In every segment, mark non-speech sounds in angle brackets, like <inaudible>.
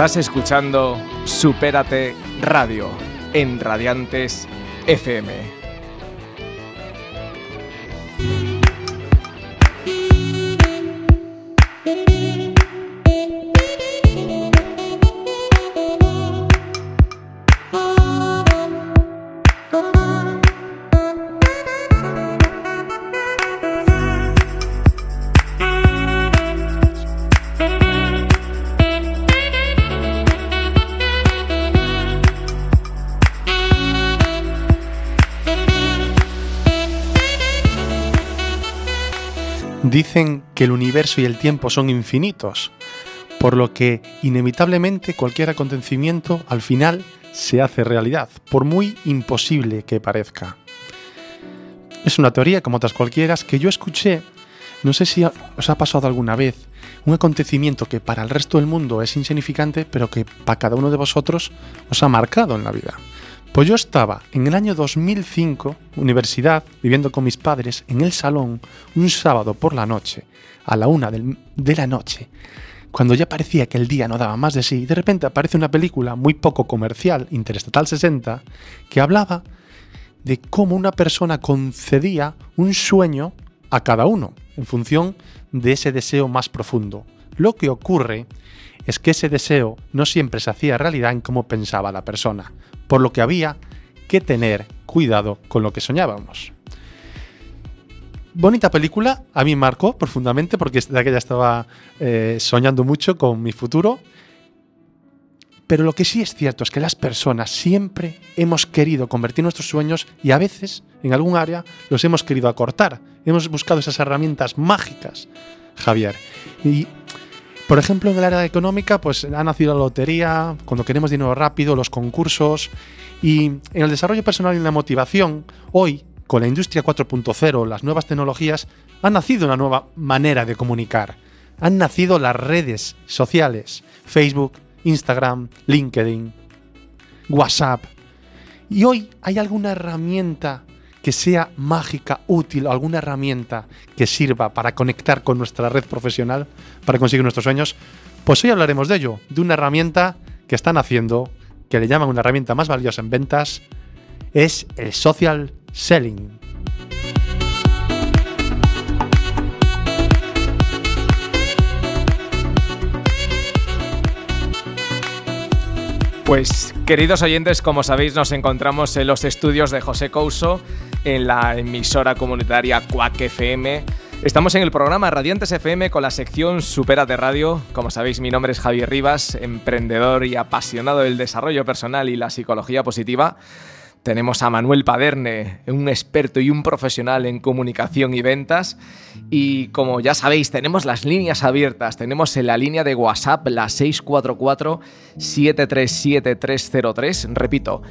Estás escuchando Supérate Radio en Radiantes FM. Y el tiempo son infinitos, por lo que inevitablemente cualquier acontecimiento al final se hace realidad, por muy imposible que parezca. Es una teoría como otras cualquiera que yo escuché, no sé si os ha pasado alguna vez, un acontecimiento que para el resto del mundo es insignificante, pero que para cada uno de vosotros os ha marcado en la vida. Pues yo estaba en el año 2005, universidad, viviendo con mis padres, en el salón, un sábado por la noche, a la una de la noche, cuando ya parecía que el día no daba más de sí, de repente aparece una película muy poco comercial, Interestatal 60, que hablaba de cómo una persona concedía un sueño a cada uno, en función de ese deseo más profundo. Lo que ocurre es que ese deseo no siempre se hacía realidad en cómo pensaba la persona por lo que había que tener cuidado con lo que soñábamos. Bonita película, a mí marcó profundamente porque de aquella estaba eh, soñando mucho con mi futuro. Pero lo que sí es cierto es que las personas siempre hemos querido convertir nuestros sueños y a veces, en algún área, los hemos querido acortar. Hemos buscado esas herramientas mágicas, Javier. Por ejemplo, en el área económica, pues ha nacido la lotería, cuando queremos dinero rápido, los concursos. Y en el desarrollo personal y en la motivación, hoy, con la industria 4.0, las nuevas tecnologías, ha nacido una nueva manera de comunicar. Han nacido las redes sociales, Facebook, Instagram, LinkedIn, WhatsApp. Y hoy hay alguna herramienta que sea mágica, útil, alguna herramienta que sirva para conectar con nuestra red profesional, para conseguir nuestros sueños, pues hoy hablaremos de ello, de una herramienta que están haciendo, que le llaman una herramienta más valiosa en ventas, es el social selling. Pues queridos oyentes, como sabéis, nos encontramos en los estudios de José Couso, en la emisora comunitaria Quack FM. Estamos en el programa Radiantes FM con la sección Supera de Radio. Como sabéis, mi nombre es Javier Rivas, emprendedor y apasionado del desarrollo personal y la psicología positiva. Tenemos a Manuel Paderne, un experto y un profesional en comunicación y ventas. Y como ya sabéis, tenemos las líneas abiertas. Tenemos en la línea de WhatsApp la 644-737-303. Repito,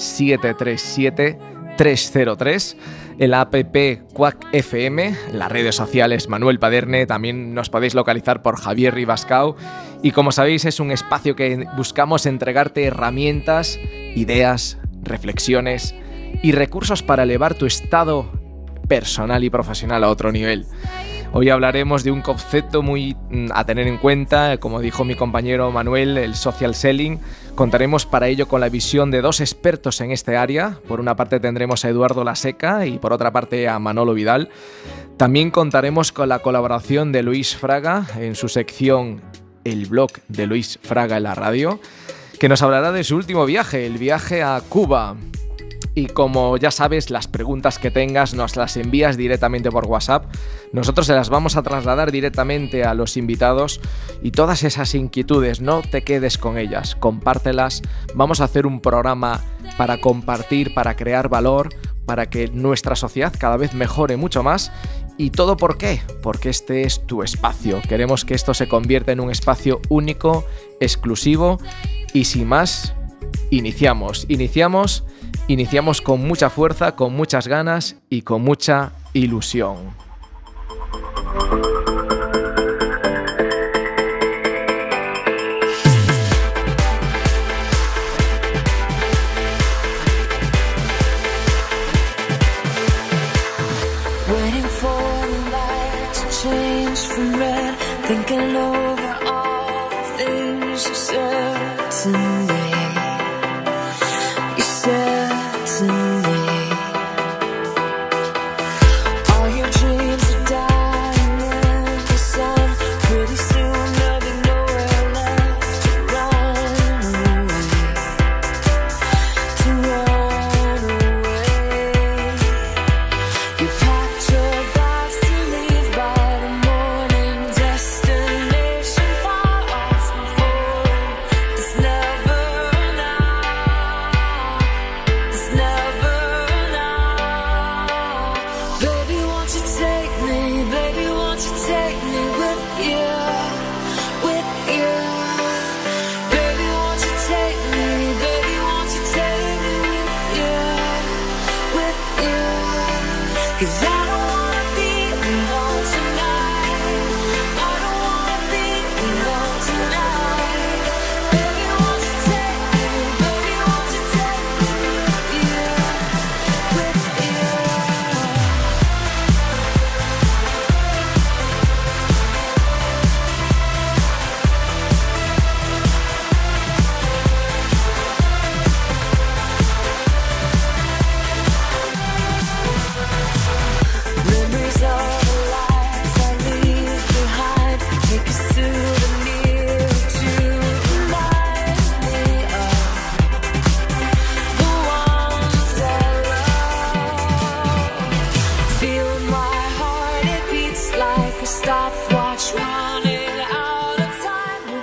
644-737-303 el app Quack FM, las redes sociales Manuel Paderne, también nos podéis localizar por Javier Ribascao y como sabéis es un espacio que buscamos entregarte herramientas, ideas, reflexiones y recursos para elevar tu estado personal y profesional a otro nivel. Hoy hablaremos de un concepto muy mm, a tener en cuenta, como dijo mi compañero Manuel, el social selling. Contaremos para ello con la visión de dos expertos en este área. Por una parte tendremos a Eduardo Laseca y por otra parte a Manolo Vidal. También contaremos con la colaboración de Luis Fraga en su sección El blog de Luis Fraga en la radio, que nos hablará de su último viaje, el viaje a Cuba. Y como ya sabes, las preguntas que tengas nos las envías directamente por WhatsApp. Nosotros se las vamos a trasladar directamente a los invitados y todas esas inquietudes no te quedes con ellas, compártelas. Vamos a hacer un programa para compartir, para crear valor, para que nuestra sociedad cada vez mejore mucho más. ¿Y todo por qué? Porque este es tu espacio. Queremos que esto se convierta en un espacio único, exclusivo y sin más, iniciamos. Iniciamos Iniciamos con mucha fuerza, con muchas ganas y con mucha ilusión.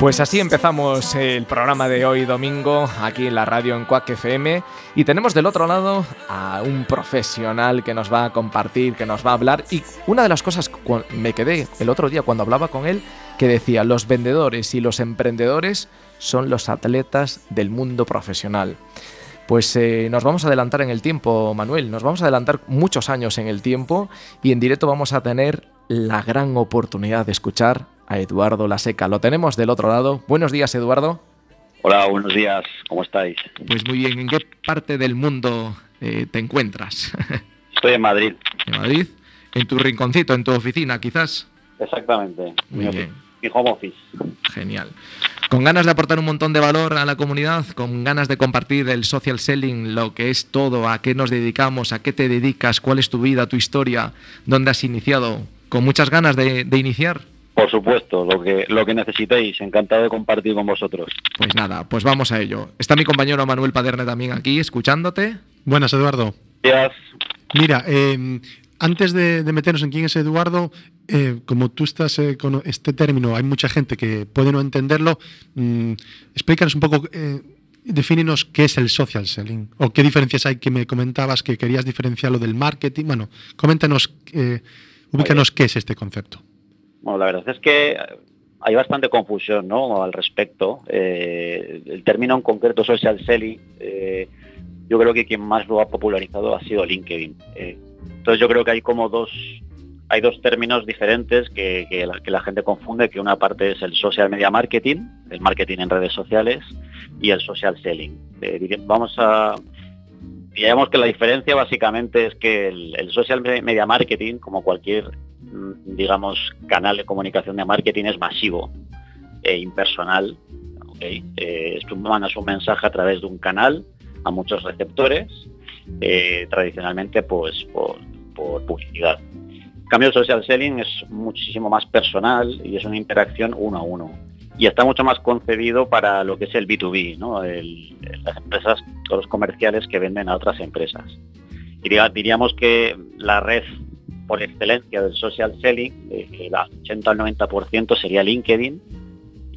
Pues así empezamos el programa de hoy domingo aquí en la radio en Quack FM y tenemos del otro lado a un profesional que nos va a compartir, que nos va a hablar. Y una de las cosas que me quedé el otro día cuando hablaba con él que decía los vendedores y los emprendedores son los atletas del mundo profesional. Pues eh, nos vamos a adelantar en el tiempo, Manuel, nos vamos a adelantar muchos años en el tiempo y en directo vamos a tener la gran oportunidad de escuchar a Eduardo Laseca. Lo tenemos del otro lado. Buenos días, Eduardo. Hola, buenos días. ¿Cómo estáis? Pues muy bien. ¿En qué parte del mundo eh, te encuentras? <laughs> Estoy en Madrid. ¿En Madrid? ¿En tu rinconcito, en tu oficina, quizás? Exactamente. Muy bien. Mi home office. Genial. Con ganas de aportar un montón de valor a la comunidad, con ganas de compartir el social selling, lo que es todo, a qué nos dedicamos, a qué te dedicas, cuál es tu vida, tu historia, dónde has iniciado, con muchas ganas de iniciar. Por supuesto, lo que, lo que necesitéis. Encantado de compartir con vosotros. Pues nada, pues vamos a ello. Está mi compañero Manuel Paderne también aquí, escuchándote. Buenas, Eduardo. Gracias. Mira, em, antes de, meternos en quién es Eduardo, eh, como tú estás eh, con este término, hay mucha gente que puede no entenderlo. Mm, explícanos un poco, eh, defínenos qué es el social selling o qué diferencias hay que me comentabas que querías diferenciarlo del marketing. Bueno, coméntanos, eh, ubícanos qué es este concepto. Bueno, la verdad es que hay bastante confusión ¿no? al respecto. Eh, el término en concreto social selling, eh, yo creo que quien más lo ha popularizado ha sido LinkedIn. Eh, entonces yo creo que hay como dos, hay dos términos diferentes que, la, gente confunde, que una parte es el social media marketing, el marketing en redes sociales, y el social selling. vamos a digamos que la diferencia básicamente es que el, social media marketing, como cualquier, digamos, canal de comunicación de marketing, es masivo e impersonal. ¿okay? Eh, tú mandas un mensaje a través de un canal a muchos receptores, eh, tradicionalmente pues por, publicidad. Cambio, social selling es muchísimo más personal y es una interacción uno a uno y está mucho más concebido para lo que es el B2B, ¿no? las empresas, todos los comerciales que venden a otras empresas. Y diríamos que la red por excelencia del social selling, el 80 al 90% sería LinkedIn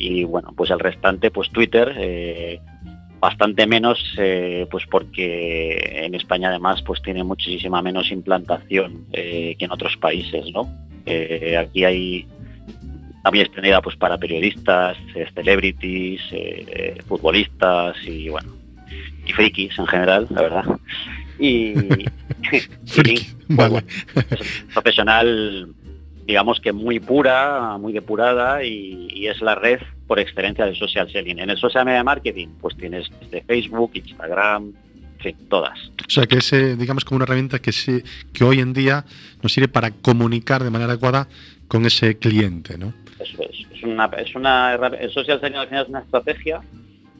y bueno, pues el restante pues Twitter, eh, bastante menos eh, pues porque en España además pues tiene muchísima menos implantación eh, que en otros países, ¿no? aquí hay también extendida pues para periodistas, celebrities, futbolistas y bueno, y frikis en general, la verdad. Y, <laughs> profesional, digamos que muy pura, muy depurada y, es la red por excelencia del social selling. En el social media marketing, pues tienes desde Facebook, Instagram, todas. O sea, que es, digamos, como una herramienta que, se, que hoy en día nos sirve para comunicar de manera adecuada con ese cliente, ¿no? Eso es. Es una, es una el social selling al final es una estrategia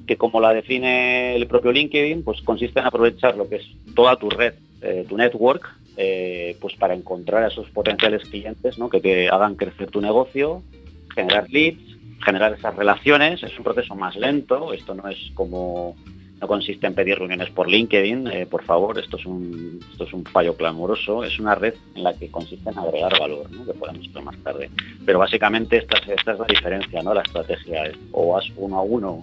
que como la define el propio LinkedIn, pues consiste en aprovechar lo que es toda tu red, eh, tu network, eh, pues para encontrar a esos potenciales clientes ¿no? que te hagan crecer tu negocio, generar leads, generar esas relaciones. Es un proceso más lento, esto no es como no consiste en pedir reuniones por LinkedIn, eh, por favor, esto es un esto es un fallo clamoroso, es una red en la que consiste en agregar valor, que podemos ver más tarde. Pero básicamente esta, esta es la diferencia, ¿no? La estrategia es o vas uno a uno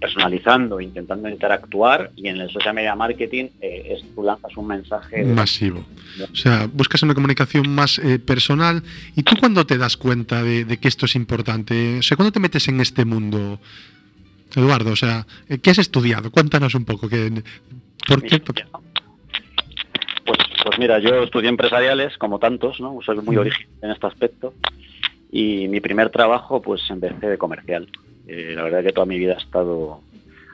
personalizando, intentando interactuar y en el social media marketing eh, es, tú lanzas un mensaje masivo. O sea, buscas una comunicación más eh, personal. ¿Y tú cuándo te das cuenta de, de, que esto es importante? O sea, ¿cuándo te metes en este mundo? Eduardo, o sea, ¿qué has estudiado? Cuéntanos un poco. Que, ¿Por qué? Pues, pues, mira, yo estudié empresariales, como tantos, ¿no? Soy muy original en este aspecto. Y mi primer trabajo, pues empecé de comercial. Eh, la verdad que toda mi vida ha estado,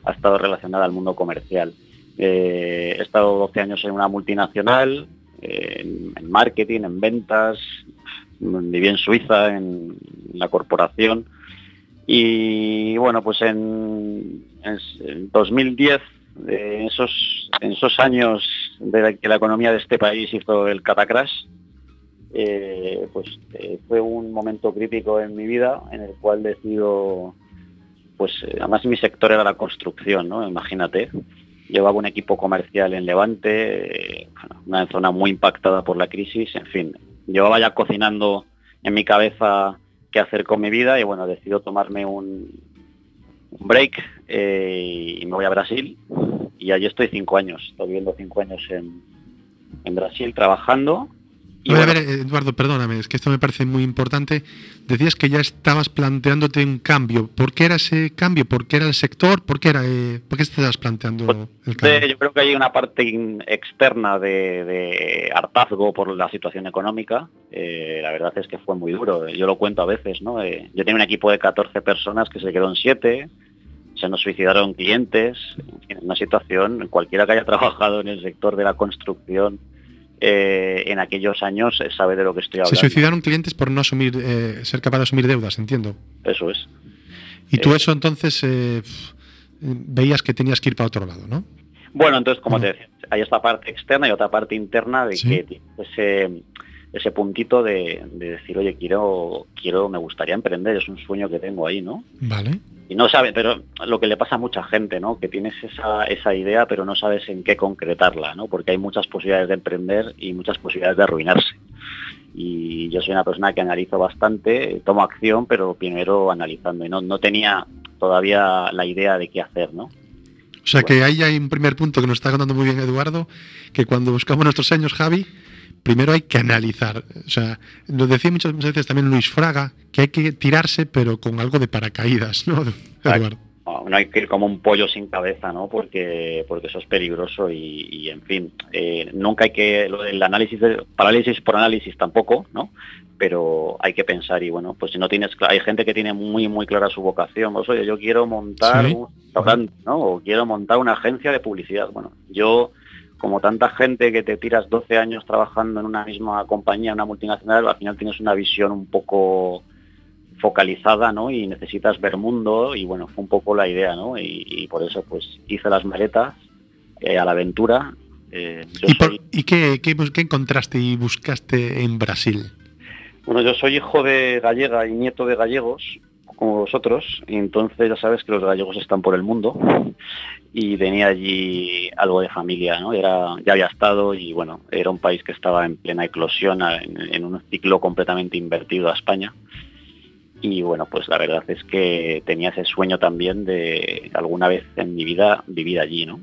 ha estado relacionada al mundo comercial. Eh, he estado 12 años en una multinacional, en, marketing, en ventas, viví en Suiza, en la corporación y bueno, pues en, 2010, en esos, en esos años de que la economía de este país hizo el catacrash, eh, pues eh, fue un momento crítico en mi vida en el cual decido, pues eh, además mi sector era la construcción, ¿no? Imagínate, llevaba un equipo comercial en Levante, una zona muy impactada por la crisis, en fin, llevaba ya cocinando en mi cabeza qué hacer con mi vida y bueno, decido tomarme un, break eh, y me voy a Brasil. Y allí estoy cinco años, estoy viviendo cinco años en, en Brasil trabajando a ver, Eduardo, perdóname, es que esto me parece muy importante. Decías que ya estabas planteándote un cambio. ¿Por qué era ese cambio? ¿Por qué era el sector? ¿Por qué, era, eh, ¿por qué estabas planteando pues, el cambio? Yo creo que hay una parte externa de, hartazgo por la situación económica. Eh, la verdad es que fue muy duro. Yo lo cuento a veces, ¿no? Eh, yo tenía un equipo de 14 personas que se quedó en 7 se nos suicidaron clientes, en una situación, cualquiera que haya <laughs> trabajado en el sector de la construcción eh, en aquellos años eh, sabe de lo que estoy hablando. Se suicidaron clientes por no asumir, eh, ser capaz de asumir deudas, entiendo. Eso es. Y tú eso entonces veías que tenías que ir para otro lado, ¿no? Bueno, entonces, como te decía, hay esta parte externa y otra parte interna de que ese, ese puntito de, de, decir, oye, quiero, quiero, me gustaría emprender, es un sueño que tengo ahí, ¿no? Vale y no sabe, pero lo que le pasa a mucha gente, ¿no? Que tienes esa, esa idea, pero no sabes en qué concretarla, ¿no? Porque hay muchas posibilidades de emprender y muchas posibilidades de arruinarse. Y yo soy una persona que analizo bastante, tomo acción, pero primero analizando. Y no, no tenía todavía la idea de qué hacer, ¿no? O sea que ahí hay un primer punto que nos está contando muy bien Eduardo, que cuando buscamos nuestros años, Javi, primero hay que analizar. O sea, lo decía muchas veces también Luis Fraga, que hay que tirarse, pero con algo de paracaídas, ¿no, Eduardo? No, hay que ir como un pollo sin cabeza, ¿no? Porque, porque eso es peligroso y, en fin, eh, nunca hay que, lo del análisis, de, parálisis por análisis tampoco, ¿no? Pero hay que pensar y bueno, pues si no tienes, hay gente que tiene muy, muy clara su vocación, pues oye, yo quiero montar un ¿no? O quiero montar una agencia de publicidad. Bueno, yo como tanta gente que te tiras 12 años trabajando en una misma compañía, una multinacional, al final tienes una visión un poco focalizada, ¿no? Y necesitas ver mundo y bueno, fue un poco la idea, ¿no? Y, por eso pues hice las maletas eh, a la aventura. Eh, ¿Y, qué, qué, qué encontraste y buscaste en Brasil? Bueno, yo soy hijo de gallega y nieto de gallegos, como vosotros, entonces ya sabes que los gallegos están por el mundo y tenía allí algo de familia, ¿no? Era, ya había estado y bueno, era un país que estaba en plena eclosión, en, un ciclo completamente invertido a España. Y bueno, pues la verdad es que tenía ese sueño también de alguna vez en mi vida vivir allí, ¿no?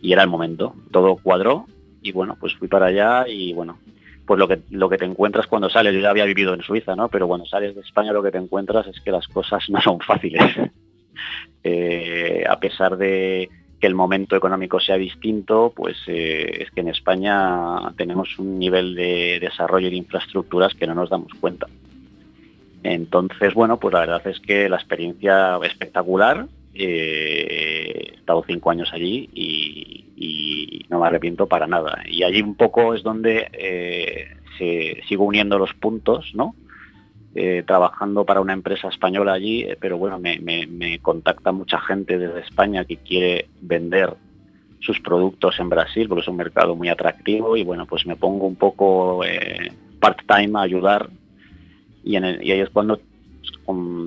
Y era el momento, todo cuadró y bueno, pues fui para allá y bueno, pues lo que, lo que te encuentras cuando sales, yo ya había vivido en Suiza, ¿no? Pero cuando sales de España lo que te encuentras es que las cosas no son fáciles. <laughs> Eh, a pesar de que el momento económico sea distinto, pues eh, es que en España tenemos un nivel de desarrollo de infraestructuras que no nos damos cuenta. Entonces, bueno, pues la verdad es que la experiencia espectacular. Eh, he estado cinco años allí y, no me arrepiento para nada. Y allí un poco es donde se, sigo uniendo los puntos, ¿no? Eh, trabajando para una empresa española allí, eh, pero bueno, me, contacta mucha gente desde España que quiere vender sus productos en Brasil porque es un mercado muy atractivo y bueno, pues me pongo un poco eh, part-time a ayudar y, en ahí es cuando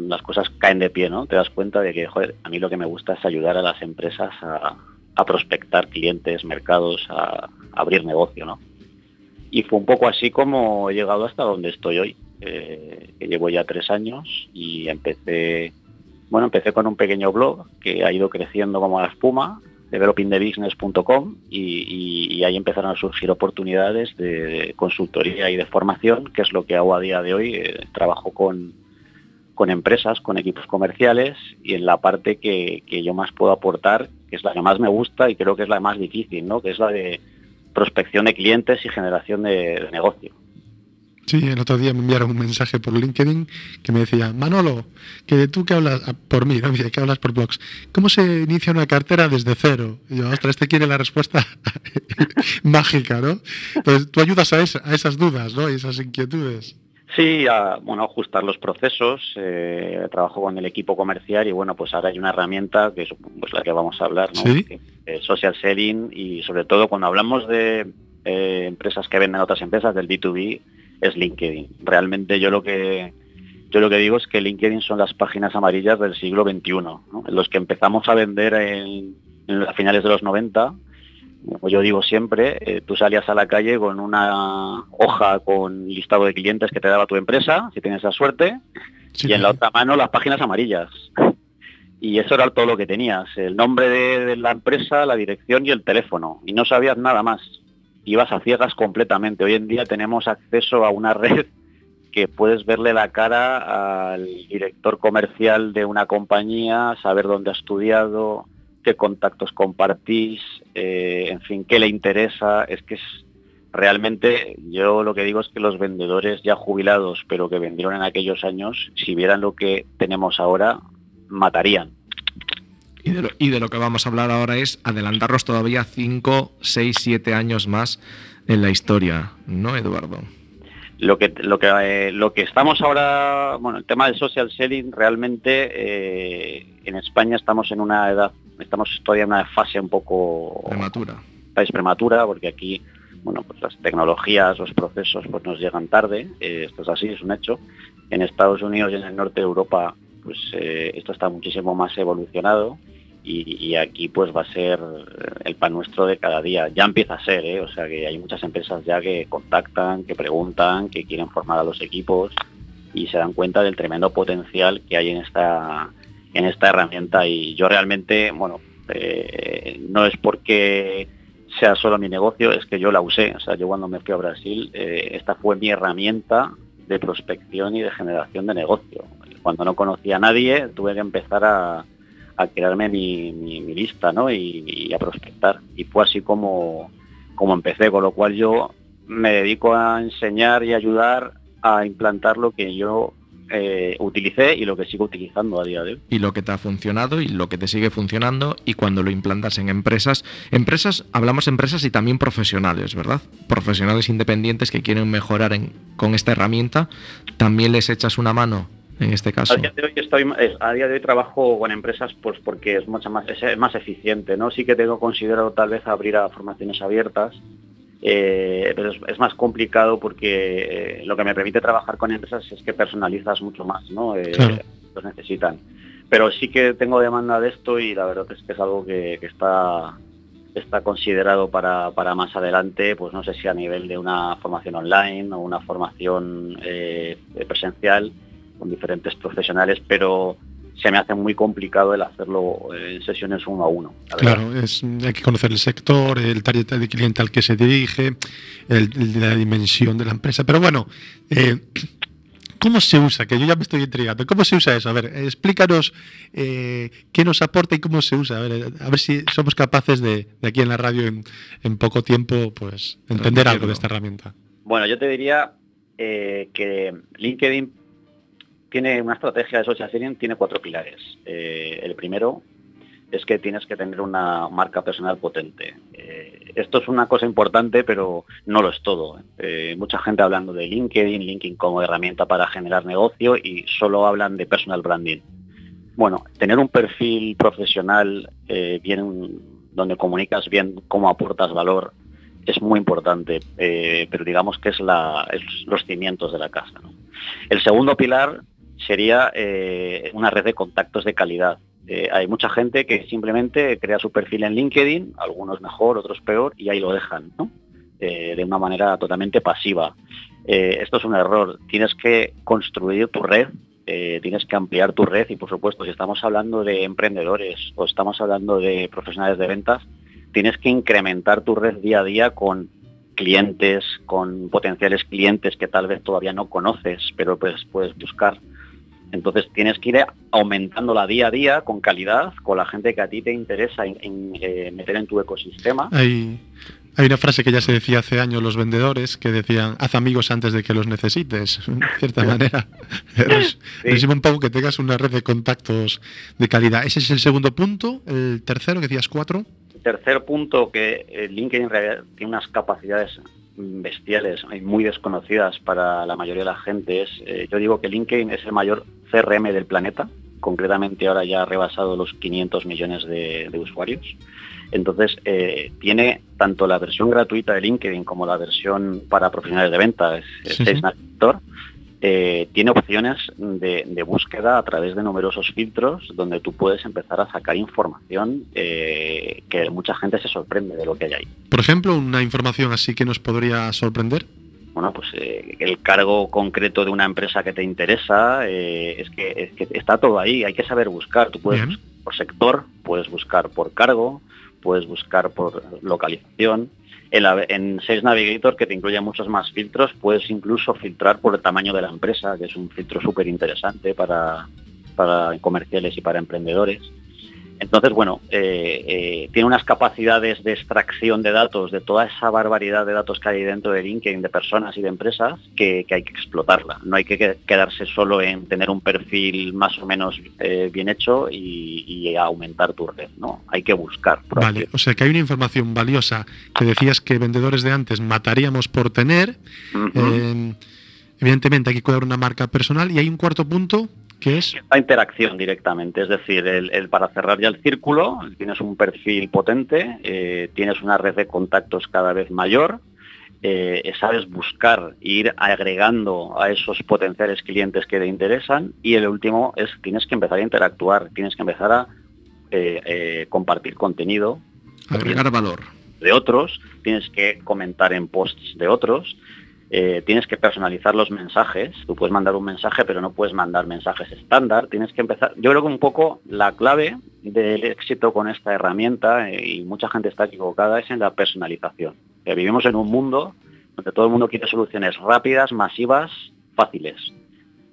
las cosas caen de pie, ¿no? Te das cuenta de que, a mí lo que me gusta es ayudar a las empresas a, a prospectar clientes, mercados, a, abrir negocio, ¿no? Y fue un poco así como he llegado hasta donde estoy hoy. Eh, que llevo ya tres años y empecé, bueno, empecé con un pequeño blog que ha ido creciendo como la espuma, developingthebusiness.com y, y, ahí empezaron a surgir oportunidades de, consultoría y de formación, que es lo que hago a día de hoy. Eh, trabajo con, con empresas, con equipos comerciales y en la parte que, yo más puedo aportar, que es la que más me gusta y creo que es la más difícil, ¿no? que es la de prospección de clientes y generación de negocio. Sí, el otro día me enviaron un mensaje por LinkedIn que me decía, Manolo, que tú que hablas ah, por mí, ¿no? que hablas por blogs, ¿cómo se inicia una cartera desde cero? Y yo, ostras, este quiere la respuesta <laughs> mágica, ¿no? Entonces, tú ayudas a, a esas dudas, ¿no? Y esas inquietudes. Sí, a, bueno, ajustar los procesos, eh, trabajo con el equipo comercial y bueno, pues ahora hay una herramienta que es pues, la que vamos a hablar, ¿no? social selling y sobre todo cuando hablamos de eh, empresas que venden a otras empresas, del B2B, es LinkedIn. Realmente yo lo que yo lo que digo es que LinkedIn son las páginas amarillas del siglo XXI, en los que empezamos a vender en, a finales de los 90 Como yo digo siempre, eh, tú salías a la calle con una hoja con listado de clientes que te daba tu empresa, si tienes esa suerte, y en la otra mano las páginas amarillas. <laughs> Y eso era todo lo que tenías, el nombre de, la empresa, la dirección y el teléfono, y no sabías nada más. Ibas a ciegas completamente. Hoy en día tenemos acceso a una <laughs> red que puedes verle la cara al director comercial de una compañía, saber dónde ha estudiado, qué contactos compartís, eh, en fin, qué le interesa. Es que es realmente, yo lo que digo es que los vendedores ya jubilados, pero que vendieron en aquellos años, si vieran lo que tenemos ahora, matarían. Y de, lo, y de lo que vamos a hablar ahora es adelantarnos todavía 5, 6, 7 años más en la historia, ¿no, Eduardo? Lo que, lo que, eh, lo que estamos ahora, bueno, el tema del social selling, realmente eh, en España estamos en una edad estamos todavía en una fase un poco prematura. Es prematura porque aquí, bueno, pues las tecnologías, los procesos, pues nos llegan tarde. Eh, esto es así, es un hecho. En Estados Unidos y en el norte de Europa, pues eh, esto está muchísimo más evolucionado. Y, aquí pues va a ser el pan nuestro de cada día. Ya empieza a ser, ¿eh? o sea que hay muchas empresas ya que contactan, que preguntan, que quieren formar a los equipos y se dan cuenta del tremendo potencial que hay en esta en esta herramienta y yo realmente, bueno, eh, no es porque sea solo mi negocio, es que yo la usé. O sea, yo cuando me fui a Brasil, eh, esta fue mi herramienta de prospección y de generación de negocio. Cuando no conocía a nadie, tuve que empezar a, crearme mi, lista ¿no? y, a prospectar. Y fue así como, como empecé, con lo cual yo me dedico a enseñar y ayudar a implantar lo que yo eh, utilicé y lo que sigo utilizando a día de hoy. Y lo que te ha funcionado y lo que te sigue funcionando y cuando lo implantas en empresas. Empresas, hablamos empresas y también profesionales, ¿verdad? Profesionales independientes que quieren mejorar con esta herramienta, también les echas una mano en este caso. A día de hoy, estoy, a día de hoy trabajo con empresas pues porque es mucho más, es más eficiente, ¿no? Sí que tengo considerado tal vez abrir a formaciones abiertas eh, pero es, más complicado porque eh, lo que me permite trabajar con empresas es que personalizas mucho más, ¿no? Eh, Los necesitan. Pero sí que tengo demanda de esto y la verdad es que es algo que, está está considerado para, para, más adelante, pues no sé si a nivel de una formación online o una formación presencial con diferentes profesionales, pero se me hace muy complicado el hacerlo en sesiones uno a uno. Claro, es, hay que conocer el sector, el target de cliente al que se dirige, la dimensión de la empresa. Pero bueno, eh, <clears throat> ¿cómo se usa? Que yo ya me estoy intrigando. ¿Cómo se usa eso? A ver, explícanos eh, qué nos aporta y cómo se usa. A ver, a ver si somos capaces de, aquí en la radio en, poco tiempo, pues entender algo de esta herramienta. Bueno, yo te diría eh, que LinkedIn tiene una estrategia de social selling, tiene cuatro pilares. Eh, el primero es que tienes que tener una marca personal potente. Eh, esto es una cosa importante, pero no lo es todo. Eh, mucha gente hablando de LinkedIn, LinkedIn como herramienta para generar negocio y solo hablan de personal branding. Bueno, tener un perfil profesional bien, donde comunicas bien cómo aportas valor es muy importante, pero digamos que es, los cimientos de la casa. El segundo pilar sería eh, una red de contactos de calidad. Eh, hay mucha gente que simplemente crea su perfil en LinkedIn, algunos mejor, otros peor, y ahí lo dejan, ¿no? Eh, de una manera totalmente pasiva. esto es un error. Tienes que construir tu red, tienes que ampliar tu red y, por supuesto, si estamos hablando de emprendedores o estamos hablando de profesionales de ventas, tienes que incrementar tu red día a día con clientes, con potenciales clientes que tal vez todavía no conoces, pero pues puedes buscar entonces tienes que ir aumentándola día a día con calidad, con la gente que a ti te interesa en, eh, meter en tu ecosistema. Hay, hay una frase que ya se decía hace años los vendedores que decían, haz amigos antes de que los necesites, <laughs> de cierta manera. <laughs> Resume un poco que tengas una red de contactos de calidad. Ese es el segundo punto. El tercero, que decías cuatro. tercer punto, que eh, LinkedIn tiene unas capacidades bestiales y muy desconocidas para la mayoría de la gente es, eh, yo digo que LinkedIn es el mayor CRM del planeta, concretamente ahora ya ha rebasado los 500 millones de, usuarios. Entonces, eh, tiene tanto la versión gratuita de LinkedIn como la versión para profesionales de ventas, es, eh, tiene opciones de, búsqueda a través de numerosos filtros donde tú puedes empezar a sacar información eh, que mucha gente se sorprende de lo que hay ahí. Por ejemplo, una información así que nos podría sorprender. Bueno, pues eh, el cargo concreto de una empresa que te interesa, es que, está todo ahí, hay que saber buscar. Tú puedes buscar por sector, puedes buscar por cargo, puedes buscar por localización en, Sales Navigator, que te incluye muchos más filtros, puedes incluso filtrar por el tamaño de la empresa, que es un filtro súper interesante para, para comerciales y para emprendedores. Entonces, bueno, eh, eh, tiene unas capacidades de extracción de datos, de toda esa barbaridad de datos que hay dentro de LinkedIn, de personas y de empresas, que, hay que explotarla. No hay que quedarse solo en tener un perfil más o menos eh, bien hecho y, aumentar tu red, ¿no? Hay que buscar. Vale, o sea que hay una información valiosa que decías que vendedores de antes mataríamos por tener. evidentemente hay que cuidar una marca personal y hay un cuarto punto ¿Qué es? La interacción directamente, es decir, el, para cerrar ya el círculo, tienes un perfil potente, eh, tienes una red de contactos cada vez mayor, eh, sabes buscar, ir agregando a esos potenciales clientes que te interesan y el último es tienes que empezar a interactuar, tienes que empezar a eh, compartir contenido. Agregar valor. De otros, tienes que comentar en posts de otros, eh, tienes que personalizar los mensajes. Tú puedes mandar un mensaje, pero no puedes mandar mensajes estándar. Tienes que empezar. Yo creo que un poco la clave del éxito con esta herramienta, eh, y mucha gente está equivocada, es en la personalización. vivimos en un mundo donde todo el mundo quiere soluciones rápidas, masivas, fáciles.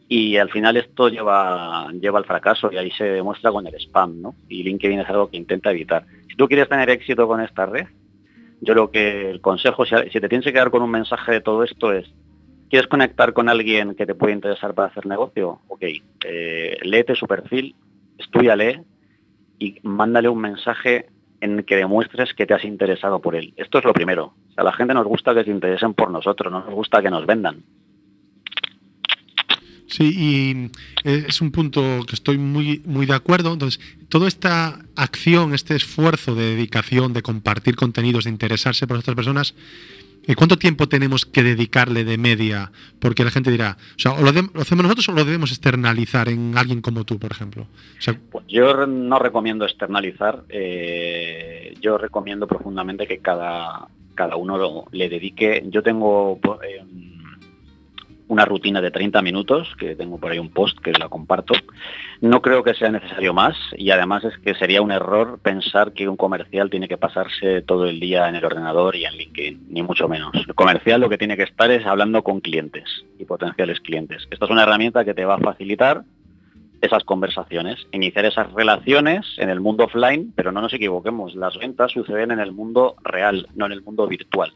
Y al final esto lleva, lleva al fracaso y ahí se demuestra con el spam, ¿no? Y LinkedIn es algo que intenta evitar. Si tú quieres tener éxito con esta red, yo creo que el consejo, si, te tienes que quedar con un mensaje de todo esto es, ¿quieres conectar con alguien que te puede interesar para hacer negocio? Ok, eh, léete su perfil, estudiale y mándale un mensaje en que demuestres que te has interesado por él. Esto es lo primero. a la gente nos gusta que se interesen por nosotros, no nos gusta que nos vendan. Sí, y eh, es un punto que estoy muy, muy de acuerdo. Entonces, toda esta acción, este esfuerzo de dedicación, de compartir contenidos, de interesarse por otras personas, ¿y ¿cuánto tiempo tenemos que dedicarle de media? Porque la gente dirá, o sea, lo, hacemos nosotros o lo debemos externalizar en alguien como tú, por ejemplo? pues yo no recomiendo externalizar. Eh, yo recomiendo profundamente que cada, cada uno le dedique. Yo tengo... Eh, una rutina de 30 minutos, que tengo por ahí un post que la comparto. No creo que sea necesario más y además es que sería un error pensar que un comercial tiene que pasarse todo el día en el ordenador y en LinkedIn, ni mucho menos. El comercial lo que tiene que estar es hablando con clientes y potenciales clientes. Esta es una herramienta que te va a facilitar esas conversaciones, iniciar esas relaciones en el mundo offline, pero no nos equivoquemos, las ventas suceden en el mundo real, no en el mundo virtual.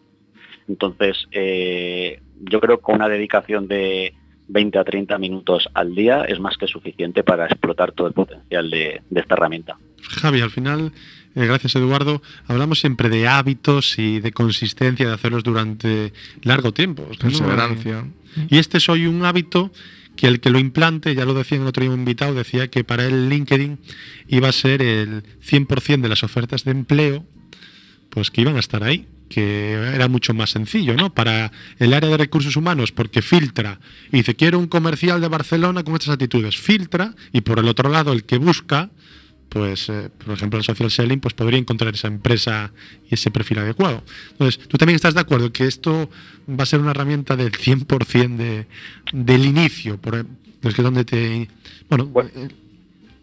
Entonces, eh, yo creo que una dedicación de 20 a 30 minutos al día es más que suficiente para explotar todo el potencial de, esta herramienta. Javi, al final, eh, gracias Eduardo, hablamos siempre de hábitos y de consistencia de hacerlos durante largo tiempo. Perseverancia. Y este soy un hábito que el que lo implante, ya lo decía en otro invitado, decía que para él LinkedIn iba a ser el 100% de las ofertas de empleo, pues que iban a estar ahí que era mucho más sencillo, ¿no? Para el área de recursos humanos, porque filtra y dice, quiero un comercial de Barcelona con estas actitudes, filtra, y por el otro lado, el que busca, pues, eh, por ejemplo, el social selling, pues podría encontrar esa empresa y ese perfil adecuado. Entonces, ¿tú también estás de acuerdo que esto va a ser una herramienta del 100% de, del inicio? Por, es que donde te... bueno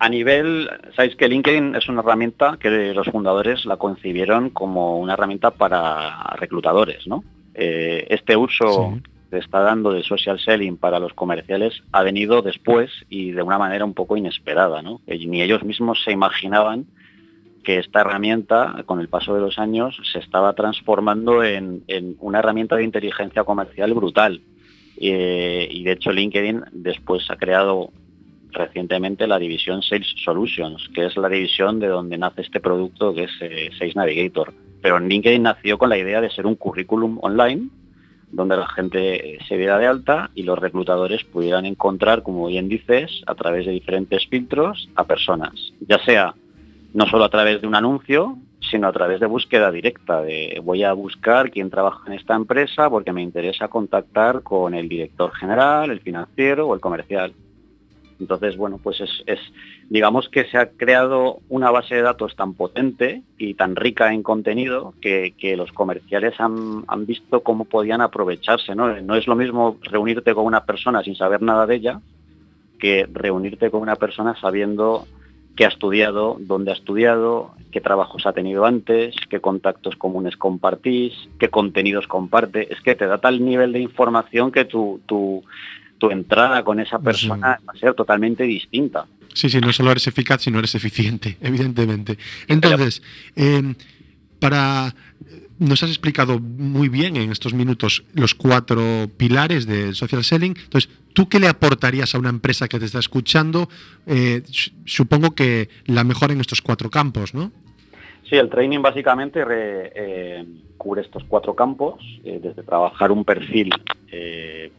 a nivel, sabéis que LinkedIn es una herramienta que los fundadores la concibieron como una herramienta para reclutadores, ¿no? Eh, este uso que está dando de social selling para los comerciales ha venido después y de una manera un poco inesperada, ¿no? Ni ellos mismos se imaginaban que esta herramienta, con el paso de los años, se estaba transformando en, una herramienta de inteligencia comercial brutal. Eh, y de hecho LinkedIn después ha creado recientemente la división Sales Solutions, que es la división de donde nace este producto que es eh, Sales Navigator. Pero LinkedIn nació con la idea de ser un currículum online donde la gente se viera de alta y los reclutadores pudieran encontrar, como bien dices, a través de diferentes filtros a personas, ya sea no solo a través de un anuncio, sino a través de búsqueda directa, de voy a buscar quién trabaja en esta empresa porque me interesa contactar con el director general, el financiero o el comercial. Entonces, bueno, pues es, digamos que se ha creado una base de datos tan potente y tan rica en contenido que, los comerciales han, visto cómo podían aprovecharse. ¿no? no es lo mismo reunirte con una persona sin saber nada de ella que reunirte con una persona sabiendo qué ha estudiado, dónde ha estudiado, qué trabajos ha tenido antes, qué contactos comunes compartís, qué contenidos comparte. Es que te da tal nivel de información que tu, tu, tu entrada con esa persona va a ser totalmente distinta. Sí, sí, no solo eres eficaz, sino eres eficiente, <laughs> evidentemente. Entonces, em, para nos has explicado muy bien en estos minutos los cuatro pilares de social selling. Entonces, ¿tú qué le aportarías a una empresa que te está escuchando? Eh, supongo que la mejor en estos cuatro campos, ¿no? Sí, el training básicamente eh, cubre estos cuatro campos, eh, desde trabajar un perfil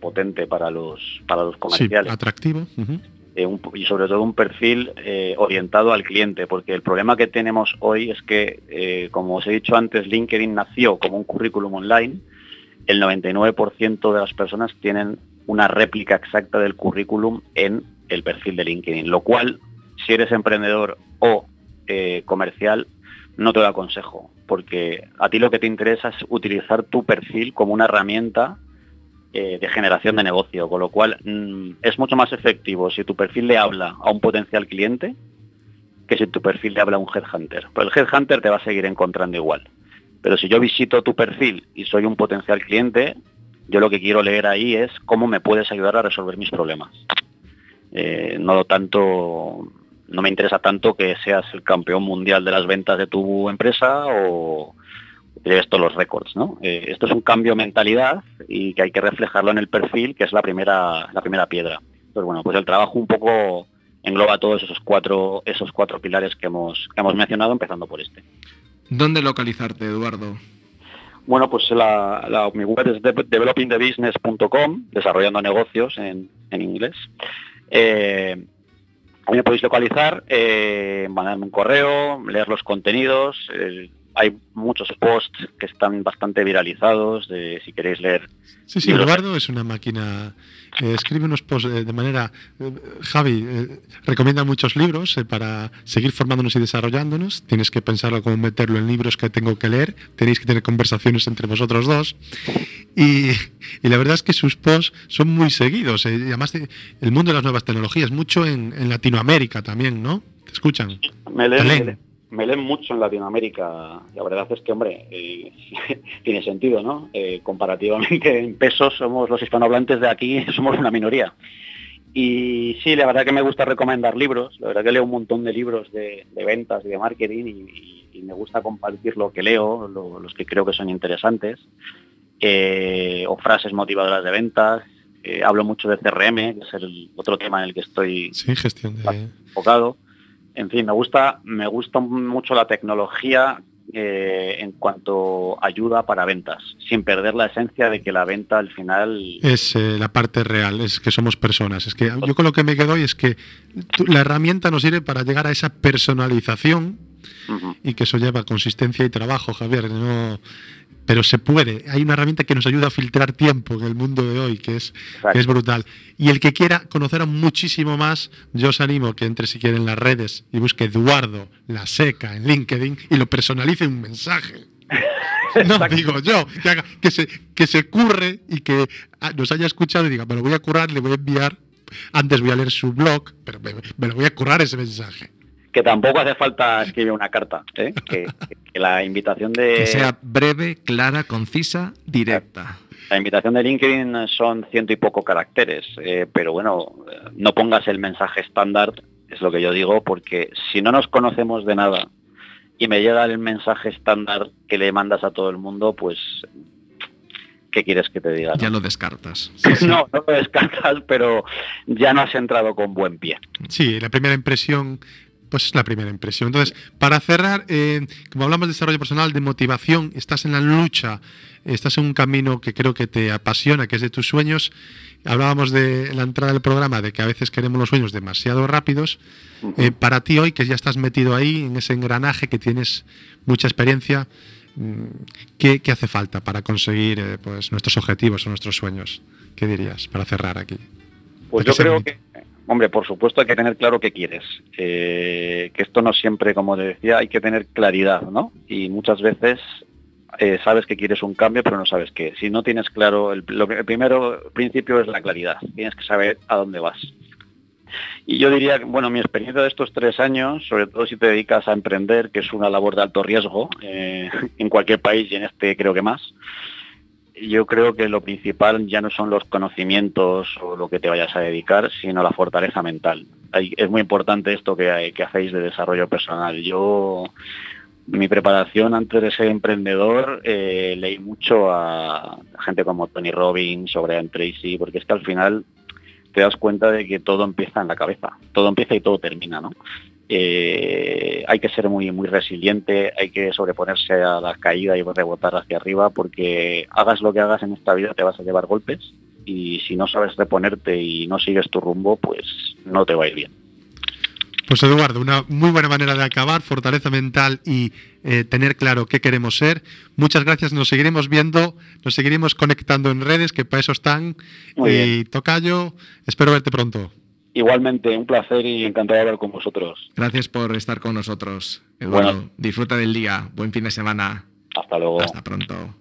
potente para los, para los comerciales. Sí, atractivo. Eh, y sobre todo un perfil eh, orientado al cliente, porque el problema que tenemos hoy es que, eh, como os he dicho antes, LinkedIn nació como un currículum online, el 99% de las personas tienen una réplica exacta del currículum en el perfil de LinkedIn, lo cual, si eres emprendedor o comercial, no te lo aconsejo, porque a ti lo que te interesa es utilizar tu perfil como una herramienta eh, de generación de negocio, con lo cual mm, es mucho más efectivo si tu perfil le habla a un potencial cliente que si tu perfil le habla a un headhunter. Pero el headhunter te va a seguir encontrando igual. Pero si yo visito tu perfil y soy un potencial cliente, yo lo que quiero leer ahí es cómo me puedes ayudar a resolver mis problemas. Eh, no tanto, no me interesa tanto que seas el campeón mundial de las ventas de tu empresa o, esto los récords. ¿no? Eh, esto es un cambio de mentalidad y que hay que reflejarlo en el perfil, que es la primera, la primera piedra. Entonces, bueno, pues el trabajo un poco engloba todos esos cuatro, esos cuatro pilares que hemos, hemos mencionado, empezando por este. ¿Dónde localizarte, Eduardo? Bueno, pues la, mi web es developingthebusiness.com, desarrollando negocios en, inglés. Eh, me podéis localizar, eh, mandarme un correo, leer los contenidos, hay muchos posts que están bastante viralizados, de si queréis leer. Sí, sí, Eduardo es una máquina. Eh, escribe unos posts de manera. Eh, Javi eh, recomienda muchos libros para seguir formándonos y desarrollándonos. Tienes que pensarlo cómo meterlo en libros que tengo que leer. Tenéis que tener conversaciones entre vosotros dos. Y, la verdad es que sus posts son muy seguidos. y además, el mundo de las nuevas tecnologías, mucho en, Latinoamérica también, ¿no? ¿Te escuchan? Me leen, me leen mucho en Latinoamérica. La verdad es que, hombre, eh, <laughs> tiene sentido, ¿no? Eh, comparativamente en pesos somos los hispanohablantes de aquí, <laughs> somos una minoría. Y sí, la verdad que me gusta recomendar libros. La verdad que leo un montón de libros de, ventas y de marketing y, me gusta compartir lo que leo, los que creo que son interesantes. Eh, o frases motivadoras de ventas. hablo mucho de CRM, que es el otro tema en el que estoy sí, gestión de... enfocado en fin, me gusta, me gusta mucho la tecnología eh, en cuanto ayuda para ventas, sin perder la esencia de que la venta al final... Es eh, la parte real, es que somos personas. Es que yo con lo que me quedo hoy es que la herramienta nos sirve para llegar a esa personalización y que eso lleva consistencia y trabajo, Javier. No, pero se puede. Hay una herramienta que nos ayuda a filtrar tiempo en el mundo de hoy, que es, es brutal. Y el que quiera conocer muchísimo más, yo os animo que entre si quiere en las redes y busque Eduardo La Seca en LinkedIn y lo personalice un mensaje. <laughs> No digo yo, que, se, que se curre y que ah, nos haya escuchado y diga, me lo voy a currar, le voy a enviar, antes voy a leer su blog, pero me lo voy a currar ese mensaje que tampoco hace falta escribir una carta, ¿eh? que, la invitación de... Que sea breve, clara, concisa, directa. La invitación de LinkedIn son ciento y poco caracteres, eh, pero bueno, no pongas el mensaje estándar, es lo que yo digo, porque si no nos conocemos de nada y me llega el mensaje estándar que le mandas a todo el mundo, pues ¿qué quieres que te diga? Ya lo descartas. <laughs> no, no lo descartas, pero ya no has entrado con buen pie. Sí, la primera impresión Pues es la primera impresión. Entonces, para cerrar, eh, como hablamos de desarrollo personal, de motivación, estás en la lucha, estás en un camino que creo que te apasiona, que es de tus sueños. Hablábamos de la entrada del programa, de que a veces queremos los sueños demasiado rápidos. Eh, para ti hoy, que ya estás metido ahí, en ese engranaje, que tienes mucha experiencia, mm, ¿qué, hace falta para conseguir eh, pues, nuestros objetivos o nuestros sueños? ¿Qué dirías para cerrar aquí? Pues yo creo que Hombre, por supuesto hay que tener claro qué quieres. que esto no siempre, como te decía, hay que tener claridad, ¿no? Y muchas veces eh, sabes que quieres un cambio, pero no sabes qué. Si no tienes claro, el, el primero principio es la claridad. Tienes que saber a dónde vas. Y yo diría, bueno, mi experiencia de estos tres años, sobre todo si te dedicas a emprender, que es una labor de alto riesgo eh, <laughs> en cualquier país y en este creo que más, yo creo que lo principal ya no son los conocimientos o lo que te vayas a dedicar, sino la fortaleza mental. es muy importante esto que, que hacéis de desarrollo personal. Yo, mi preparación antes de ser emprendedor, eh, leí mucho a gente como Tony Robbins, sobre Anne Tracy, porque es que al final te das cuenta de que todo empieza en la cabeza, todo empieza y todo termina, ¿no? Eh, hay que ser muy, muy resiliente, hay que sobreponerse a la caída y rebotar hacia arriba porque hagas lo que hagas en esta vida te vas a llevar golpes y si no sabes reponerte y no sigues tu rumbo, pues no te va a ir bien. Pues Eduardo, una muy buena manera de acabar, fortaleza mental y eh, tener claro qué queremos ser. Muchas gracias, nos seguiremos viendo, nos seguiremos conectando en redes, que para eso están. y Tocayo, espero verte pronto. Igualmente, un placer y encantado de hablar con vosotros. Gracias por estar con nosotros. Eduardo, disfruta del día. Buen fin de semana. Hasta luego. Hasta pronto.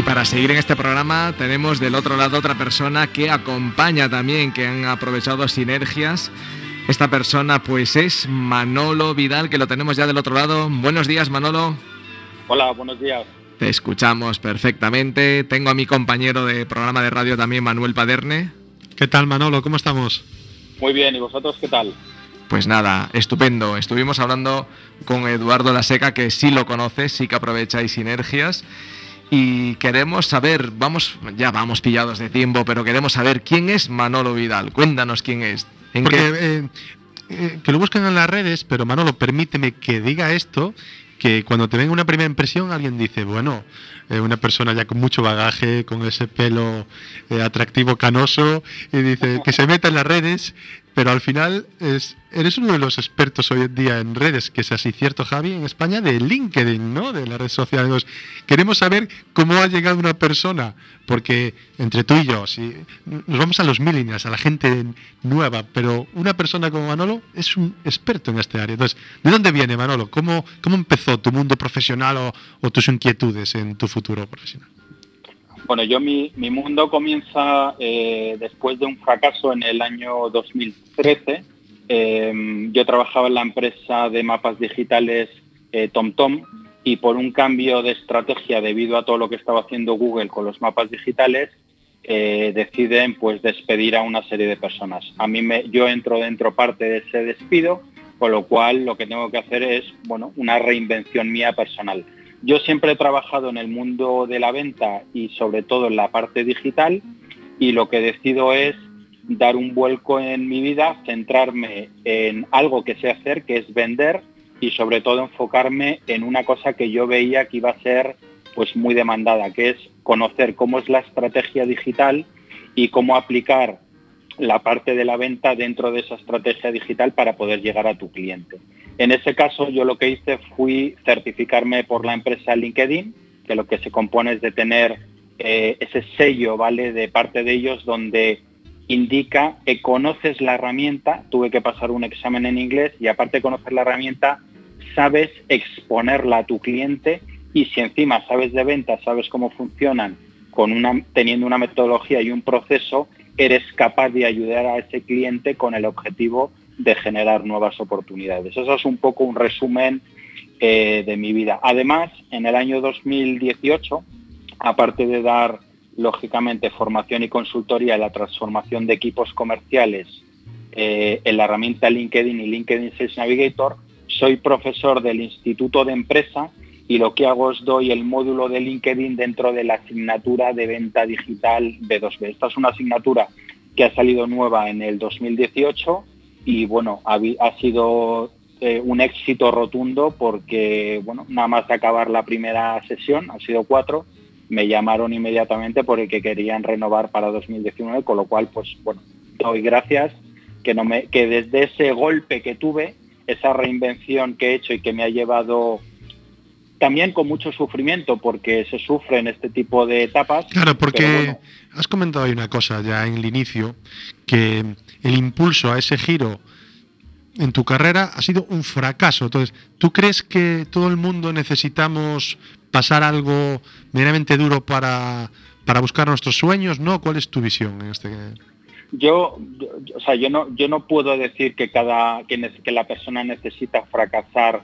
Y para seguir en este programa tenemos del otro lado otra persona que acompaña también, que han aprovechado sinergias. Esta persona pues es Manolo Vidal, que lo tenemos ya del otro lado. Buenos días Manolo. Hola, buenos días. Te escuchamos perfectamente. Tengo a mi compañero de programa de radio también, Manuel Paderne. ¿Qué tal Manolo? ¿Cómo estamos? Muy bien, ¿y vosotros qué tal? Pues nada, estupendo. Estuvimos hablando con Eduardo La Seca, que sí lo conoce, sí que aprovecháis sinergias y queremos saber, vamos, ya vamos pillados de tiempo, pero queremos saber quién es Manolo Vidal. Cuéntanos quién es. Porque, eh, eh, que lo buscan en las redes, pero Manolo, permíteme que diga esto, que cuando te ven una primera impresión alguien dice, bueno, eh, una persona ya con mucho bagaje, con ese pelo atractivo canoso, y dice que se meta en las redes pero al final es, eres uno de los expertos hoy en día en redes, que es así cierto, Javi, en España, de LinkedIn, ¿no? De la red social. queremos saber cómo ha llegado una persona, porque entre tú y yo, si nos vamos a los millennials, a la gente nueva, pero una persona como Manolo es un experto en este área. Entonces, ¿de dónde viene Manolo? ¿Cómo, cómo empezó tu mundo profesional o tus inquietudes en tu futuro profesional? Bueno, yo mi, mundo comienza eh, después de un fracaso en el año 2013. Em, yo trabajaba en la empresa de mapas digitales eh, TomTom y por un cambio de estrategia debido a todo lo que estaba haciendo Google con los mapas digitales, eh, deciden pues despedir a una serie de personas. A mí me, yo entro dentro parte de ese despido, con lo cual lo que tengo que hacer es bueno, una reinvención mía personal. Yo siempre he trabajado en el mundo de la venta y sobre todo en la parte digital y lo que decido es dar un vuelco en mi vida, centrarme en algo que sé hacer, que es vender y sobre todo enfocarme en una cosa que yo veía que iba a ser pues muy demandada, que es conocer cómo es la estrategia digital y cómo aplicar la parte de la venta dentro de esa estrategia digital para poder llegar a tu cliente. En ese caso yo lo que hice fui certificarme por la empresa LinkedIn, que lo que se compone es de tener eh, ese sello, ¿vale? De parte de ellos donde indica que conoces la herramienta, tuve que pasar un examen en inglés y aparte de conocer la herramienta, sabes exponerla a tu cliente y si encima sabes de ventas, sabes cómo funcionan, teniendo una metodología y un proceso, eres capaz de ayudar a ese cliente con el objetivo de generar nuevas oportunidades. Eso es un poco un resumen eh, de mi vida. Además, en el año 2018, aparte de dar, lógicamente, formación y consultoría en la transformación de equipos comerciales eh, en la herramienta LinkedIn y LinkedIn Sales Navigator, soy profesor del Instituto de Empresa y lo que hago es doy el módulo de LinkedIn dentro de la asignatura de venta digital B2B. Esta es una asignatura que ha salido nueva en el 2018 y bueno, ha, sido eh, un éxito rotundo porque bueno, nada más de acabar la primera sesión, han sido cuatro, me llamaron inmediatamente porque querían renovar para 2019, con lo cual pues bueno, doy gracias que, no me, que desde ese golpe que tuve, esa reinvención que he hecho y que me ha llevado también con mucho sufrimiento porque se sufre en este tipo de etapas. Claro, porque has comentado ahí una cosa ya en el inicio, que el impulso a ese giro en tu carrera ha sido un fracaso. Entonces, ¿tú crees que todo el mundo necesitamos pasar algo meramente duro para, para buscar nuestros sueños? ¿No? ¿Cuál es tu visión en este? Yo, o sea, yo no, yo no puedo decir que cada que, que la persona necesita fracasar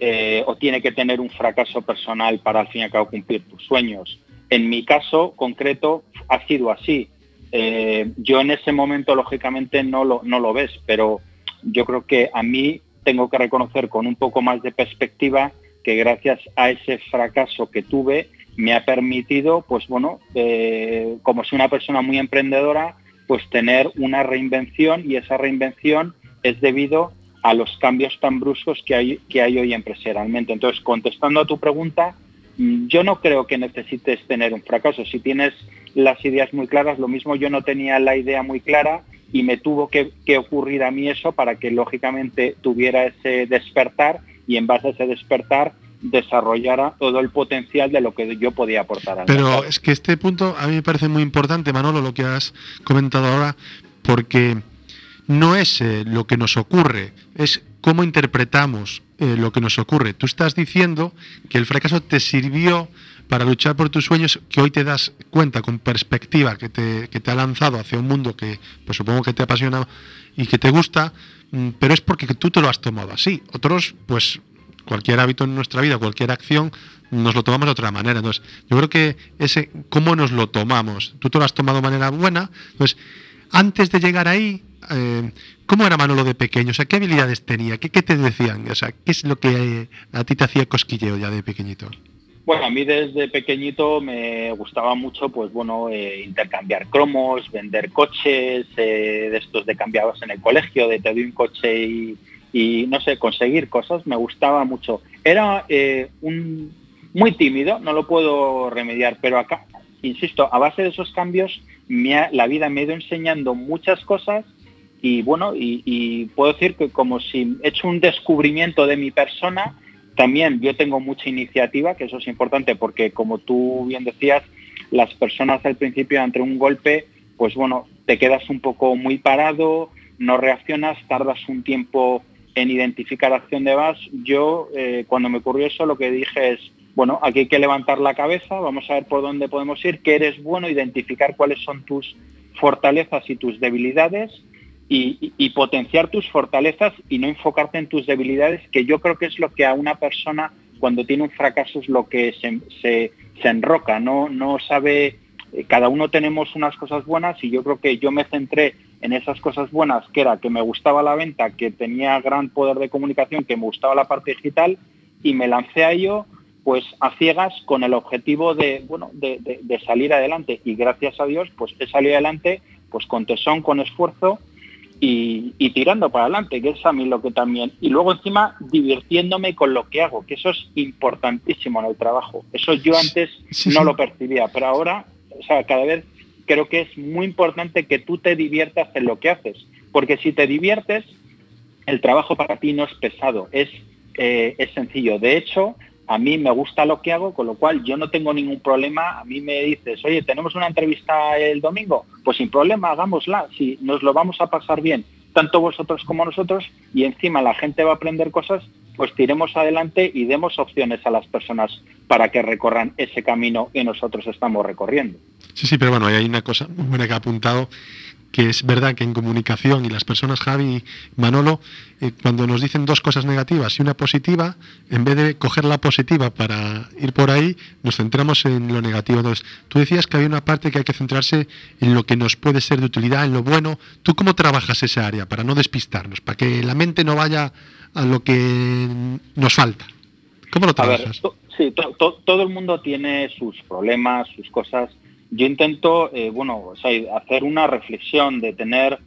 eh, o tiene que tener un fracaso personal para al fin y al cabo cumplir tus sueños. En mi caso concreto ha sido así. Eh, yo en ese momento lógicamente no lo, ves, pero yo creo que a mí tengo que reconocer con un poco más de perspectiva que gracias a ese fracaso que tuve me ha permitido, pues bueno, eh, como soy una persona muy emprendedora, pues tener una reinvención y esa reinvención es debido a los cambios tan bruscos que hay, que hay hoy empresarialmente. Entonces, contestando a tu pregunta, mm, yo no creo que necesites tener un fracaso. Si tienes las ideas muy claras, lo mismo yo no tenía la idea muy clara y me tuvo que, ocurrir a mí eso para que lógicamente tuviera ese despertar y en base a ese despertar desarrollara todo el potencial de lo que yo podía aportar al Pero es que este punto a mí me parece muy importante, Manolo, lo que has comentado ahora, porque no es eh, lo que nos ocurre, es cómo interpretamos eh, lo que nos ocurre. Tú estás diciendo que el fracaso te sirvió para luchar por tus sueños, que hoy te das cuenta con perspectiva que te, que te ha lanzado hacia un mundo que pues supongo que te apasiona y que te gusta, mm, pero es porque tú te lo has tomado así. Otros, pues cualquier hábito en nuestra vida, cualquier acción, nos lo tomamos de otra manera. Entonces, yo creo que ese cómo nos lo tomamos, tú te lo has tomado de manera buena, entonces, antes de llegar ahí, eh, ¿cómo era Manolo de pequeño? O sea, ¿qué habilidades tenía? ¿Qué, te decían? O sea, ¿qué es lo que eh, a ti te hacía cosquilleo ya de pequeñito? Bueno, a mí desde pequeñito me gustaba mucho, pues bueno, eh, intercambiar cromos, vender coches, de estos de cambiados en el colegio, de te un coche y, no sé, conseguir cosas, me gustaba mucho. Era un muy tímido, no lo puedo remediar, pero acá, insisto, a base de esos cambios, la vida me ha ido enseñando muchas cosas y bueno, y, puedo decir que como si he hecho un descubrimiento de mi persona, también yo tengo mucha iniciativa, que eso es importante porque como tú bien decías, las personas al principio ante un golpe, pues bueno, te quedas un poco muy parado, no reaccionas, tardas un tiempo en identificar hacia dónde vas. Yo, eh, cuando me ocurrió eso, lo que dije es, bueno, aquí hay que levantar la cabeza, vamos a ver por dónde podemos ir, que eres bueno, identificar cuáles son tus fortalezas y tus debilidades y, potenciar tus fortalezas y no enfocarte en tus debilidades, que yo creo que es lo que a una persona cuando tiene un fracaso es lo que se, enroca, no, no sabe, eh, cada uno tenemos unas cosas buenas y yo creo que yo me centré en esas cosas buenas, que era que me gustaba la venta, que tenía gran poder de comunicación, que me gustaba la parte digital y me lancé a ello pues a ciegas con el objetivo de, bueno, de, de salir adelante. Y gracias a Dios pues he salido adelante pues con tesón, con esfuerzo y, tirando para adelante, que es a mí lo que también. Y luego encima divirtiéndome con lo que hago, que eso es importantísimo en el trabajo. Eso yo antes no lo percibía, pero ahora, o sea, cada vez creo que es muy importante que tú te diviertas en lo que haces, porque si te diviertes, el trabajo para ti no es pesado, es, eh, es sencillo. De hecho, a mí me gusta lo que hago, con lo cual yo no tengo ningún problema. A mí me dices, oye, tenemos una entrevista el domingo, pues sin problema, hagámosla, si nos lo vamos a pasar bien, tanto vosotros como nosotros, y encima la gente va a aprender cosas, pues tiremos adelante y demos opciones a las personas para que recorran ese camino que nosotros estamos recorriendo. Sí, sí, pero bueno, hay una cosa muy buena que ha apuntado, que es verdad que en comunicación y las personas, Javi y Manolo, eh, cuando nos dicen dos cosas negativas y una positiva, en vez de coger la positiva para ir por ahí, nos centramos en lo negativo. Entonces, tú decías que había una parte que hay que centrarse en lo que nos puede ser de utilidad, en lo bueno. ¿Tú cómo trabajas esa área para no despistarnos, para que la mente no vaya a lo que nos falta? ¿Cómo lo trabajas? sí, todo el mundo tiene sus problemas, sus cosas yo intento, eh, bueno, hacer una reflexión de tener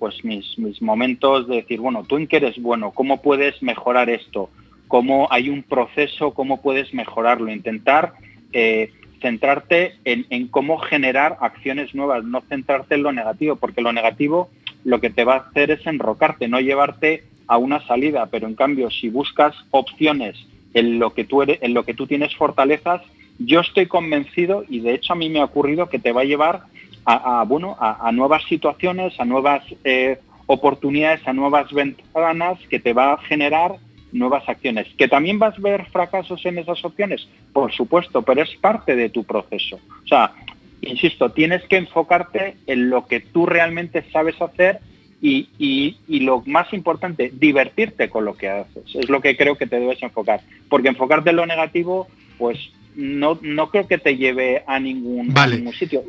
pues mis, mis momentos de decir, bueno, tú en qué eres bueno, cómo puedes mejorar esto, cómo hay un proceso, cómo puedes mejorarlo, intentar eh, centrarte en, en, cómo generar acciones nuevas, no centrarte en lo negativo, porque lo negativo lo que te va a hacer es enrocarte, no llevarte a una salida, pero en cambio si buscas opciones en lo que tú en lo que tú tienes fortalezas, yo estoy convencido y de hecho a mí me ha ocurrido que te va a llevar a, bueno, a, nuevas situaciones, a nuevas eh, oportunidades, a nuevas ventanas que te va a generar nuevas acciones. ¿Que también vas a ver fracasos en esas opciones? Por supuesto, pero es parte de tu proceso. O sea, insisto, tienes que enfocarte en lo que tú realmente sabes hacer y, y, lo más importante, divertirte con lo que haces. Es lo que creo que te debes enfocar. Porque enfocarte en lo negativo, pues no, no creo que te lleve a ningún, sitio.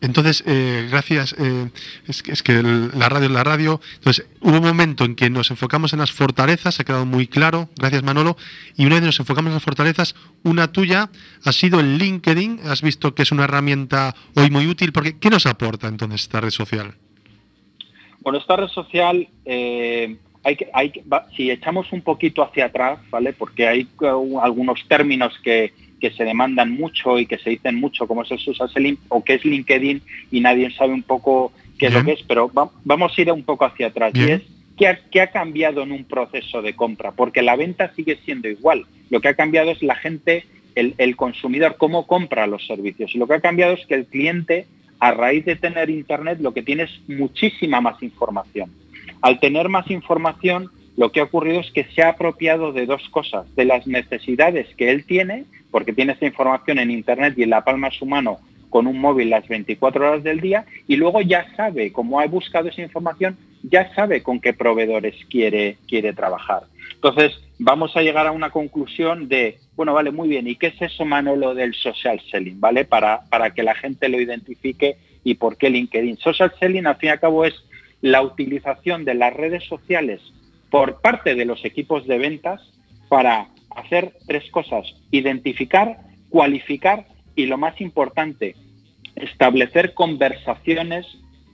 entonces, eh, gracias. Eh, es, que la radio es la radio. Entonces, hubo un momento en que nos enfocamos en las fortalezas, ha quedado muy claro. Gracias, Manolo. Y una vez nos enfocamos en las fortalezas, una tuya ha sido el LinkedIn. Has visto que es una herramienta hoy muy útil. porque ¿Qué nos aporta entonces esta red social? Bueno, esta red social, eh, hay que, hay, si echamos un poquito hacia atrás, ¿vale? Porque hay algunos términos que, que se demandan mucho y que se dicen mucho, como es el social selling o que es LinkedIn y nadie sabe un poco qué es lo que es, pero vamos a ir un poco hacia atrás. Y es ¿qué ha, cambiado en un proceso de compra, porque la venta sigue siendo igual. Lo que ha cambiado es la gente, el, el consumidor, cómo compra los servicios. Y lo que ha cambiado es que el cliente, a raíz de tener Internet, lo que tiene es muchísima más información. Al tener más información, lo que ha ocurrido es que se ha apropiado de dos cosas, de las necesidades que él tiene, porque tiene esta información en Internet y en la palma de su mano con un móvil las 24 horas del día, y luego ya sabe, como ha buscado esa información, ya sabe con qué proveedores quiere, quiere trabajar. Entonces, vamos a llegar a una conclusión de, bueno, vale, muy bien, ¿y qué es eso, Manolo, del social selling? ¿Vale? Para, para que la gente lo identifique y por qué LinkedIn. Social selling, al fin y al cabo, es la utilización de las redes sociales por parte de los equipos de ventas para hacer tres cosas, identificar, cualificar y lo más importante, establecer conversaciones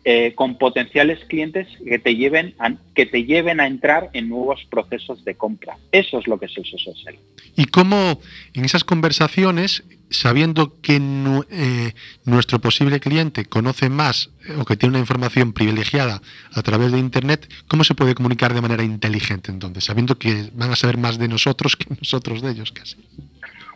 eh, con potenciales clientes que te, lleven a, que te lleven a entrar en nuevos procesos de compra. Eso es lo que es el social. ¿Y cómo en esas conversaciones sabiendo que eh, nuestro posible cliente conoce más eh, o que tiene una información privilegiada a través de Internet, ¿cómo se puede comunicar de manera inteligente entonces? Sabiendo que van a saber más de nosotros que nosotros de ellos casi.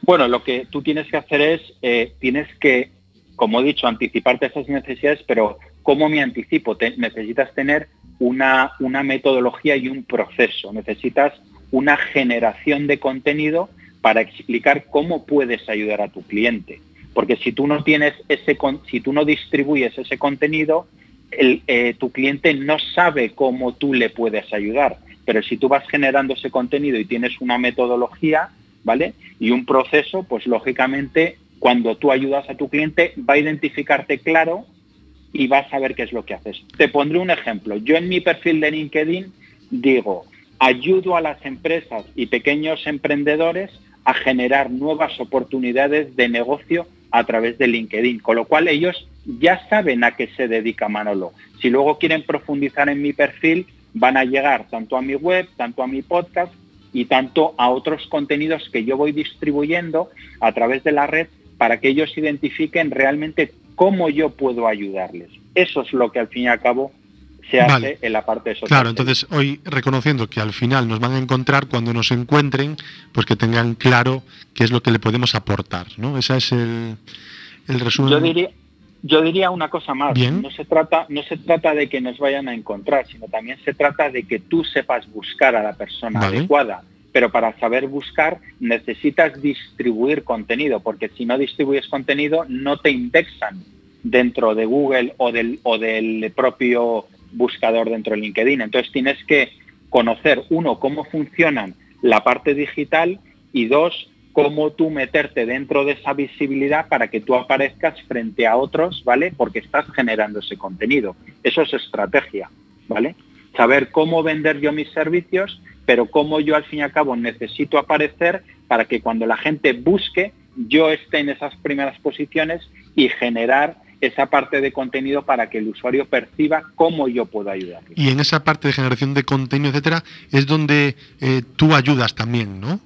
Bueno, lo que tú tienes que hacer es, eh, tienes que, como he dicho, anticiparte a esas necesidades, pero ¿cómo me anticipo? necesitas tener una, una metodología y un proceso, necesitas una generación de contenido para explicar cómo puedes ayudar a tu cliente. Porque si tú no tienes ese, si tú no distribuyes ese contenido, eh, tu cliente no sabe cómo tú le puedes ayudar. Pero si tú vas generando ese contenido y tienes una metodología, ¿vale? Y un proceso, pues lógicamente cuando tú ayudas a tu cliente va a identificarte claro y va a saber qué es lo que haces. Te pondré un ejemplo. Yo en mi perfil de LinkedIn digo, ayudo a las empresas y pequeños emprendedores a generar nuevas oportunidades de negocio a través de LinkedIn, con lo cual ellos ya saben a qué se dedica Manolo. Si luego quieren profundizar en mi perfil, van a llegar tanto a mi web, tanto a mi podcast y tanto a otros contenidos que yo voy distribuyendo a través de la red para que ellos identifiquen realmente cómo yo puedo ayudarles. Eso es lo que al fin y al cabo se hace en la parte social. Claro, entonces hoy reconociendo que al final nos van a encontrar cuando nos encuentren, pues que tengan claro qué es lo que le podemos aportar, ¿no? Ese es el, resumen. Yo diría, yo diría una cosa más. No se trata, no se trata de que nos vayan a encontrar, sino también se trata de que tú sepas buscar a la persona adecuada. Pero para saber buscar necesitas distribuir contenido, porque si no distribuyes contenido no te indexan dentro de Google o del, o del propio buscador dentro de LinkedIn. Entonces tienes que conocer, uno, cómo funcionan la parte digital y dos, cómo tú meterte dentro de esa visibilidad para que tú aparezcas frente a otros, ¿vale? Porque estás generando ese contenido. Eso es estrategia, ¿vale? Saber cómo vender yo mis servicios, pero cómo yo al fin y al cabo necesito aparecer para que cuando la gente busque, yo esté en esas primeras posiciones y generar esa parte de contenido para que el usuario perciba cómo yo puedo ayudar. Y en esa parte de generación de contenido, etcétera, es donde eh, tú ayudas también, ¿no?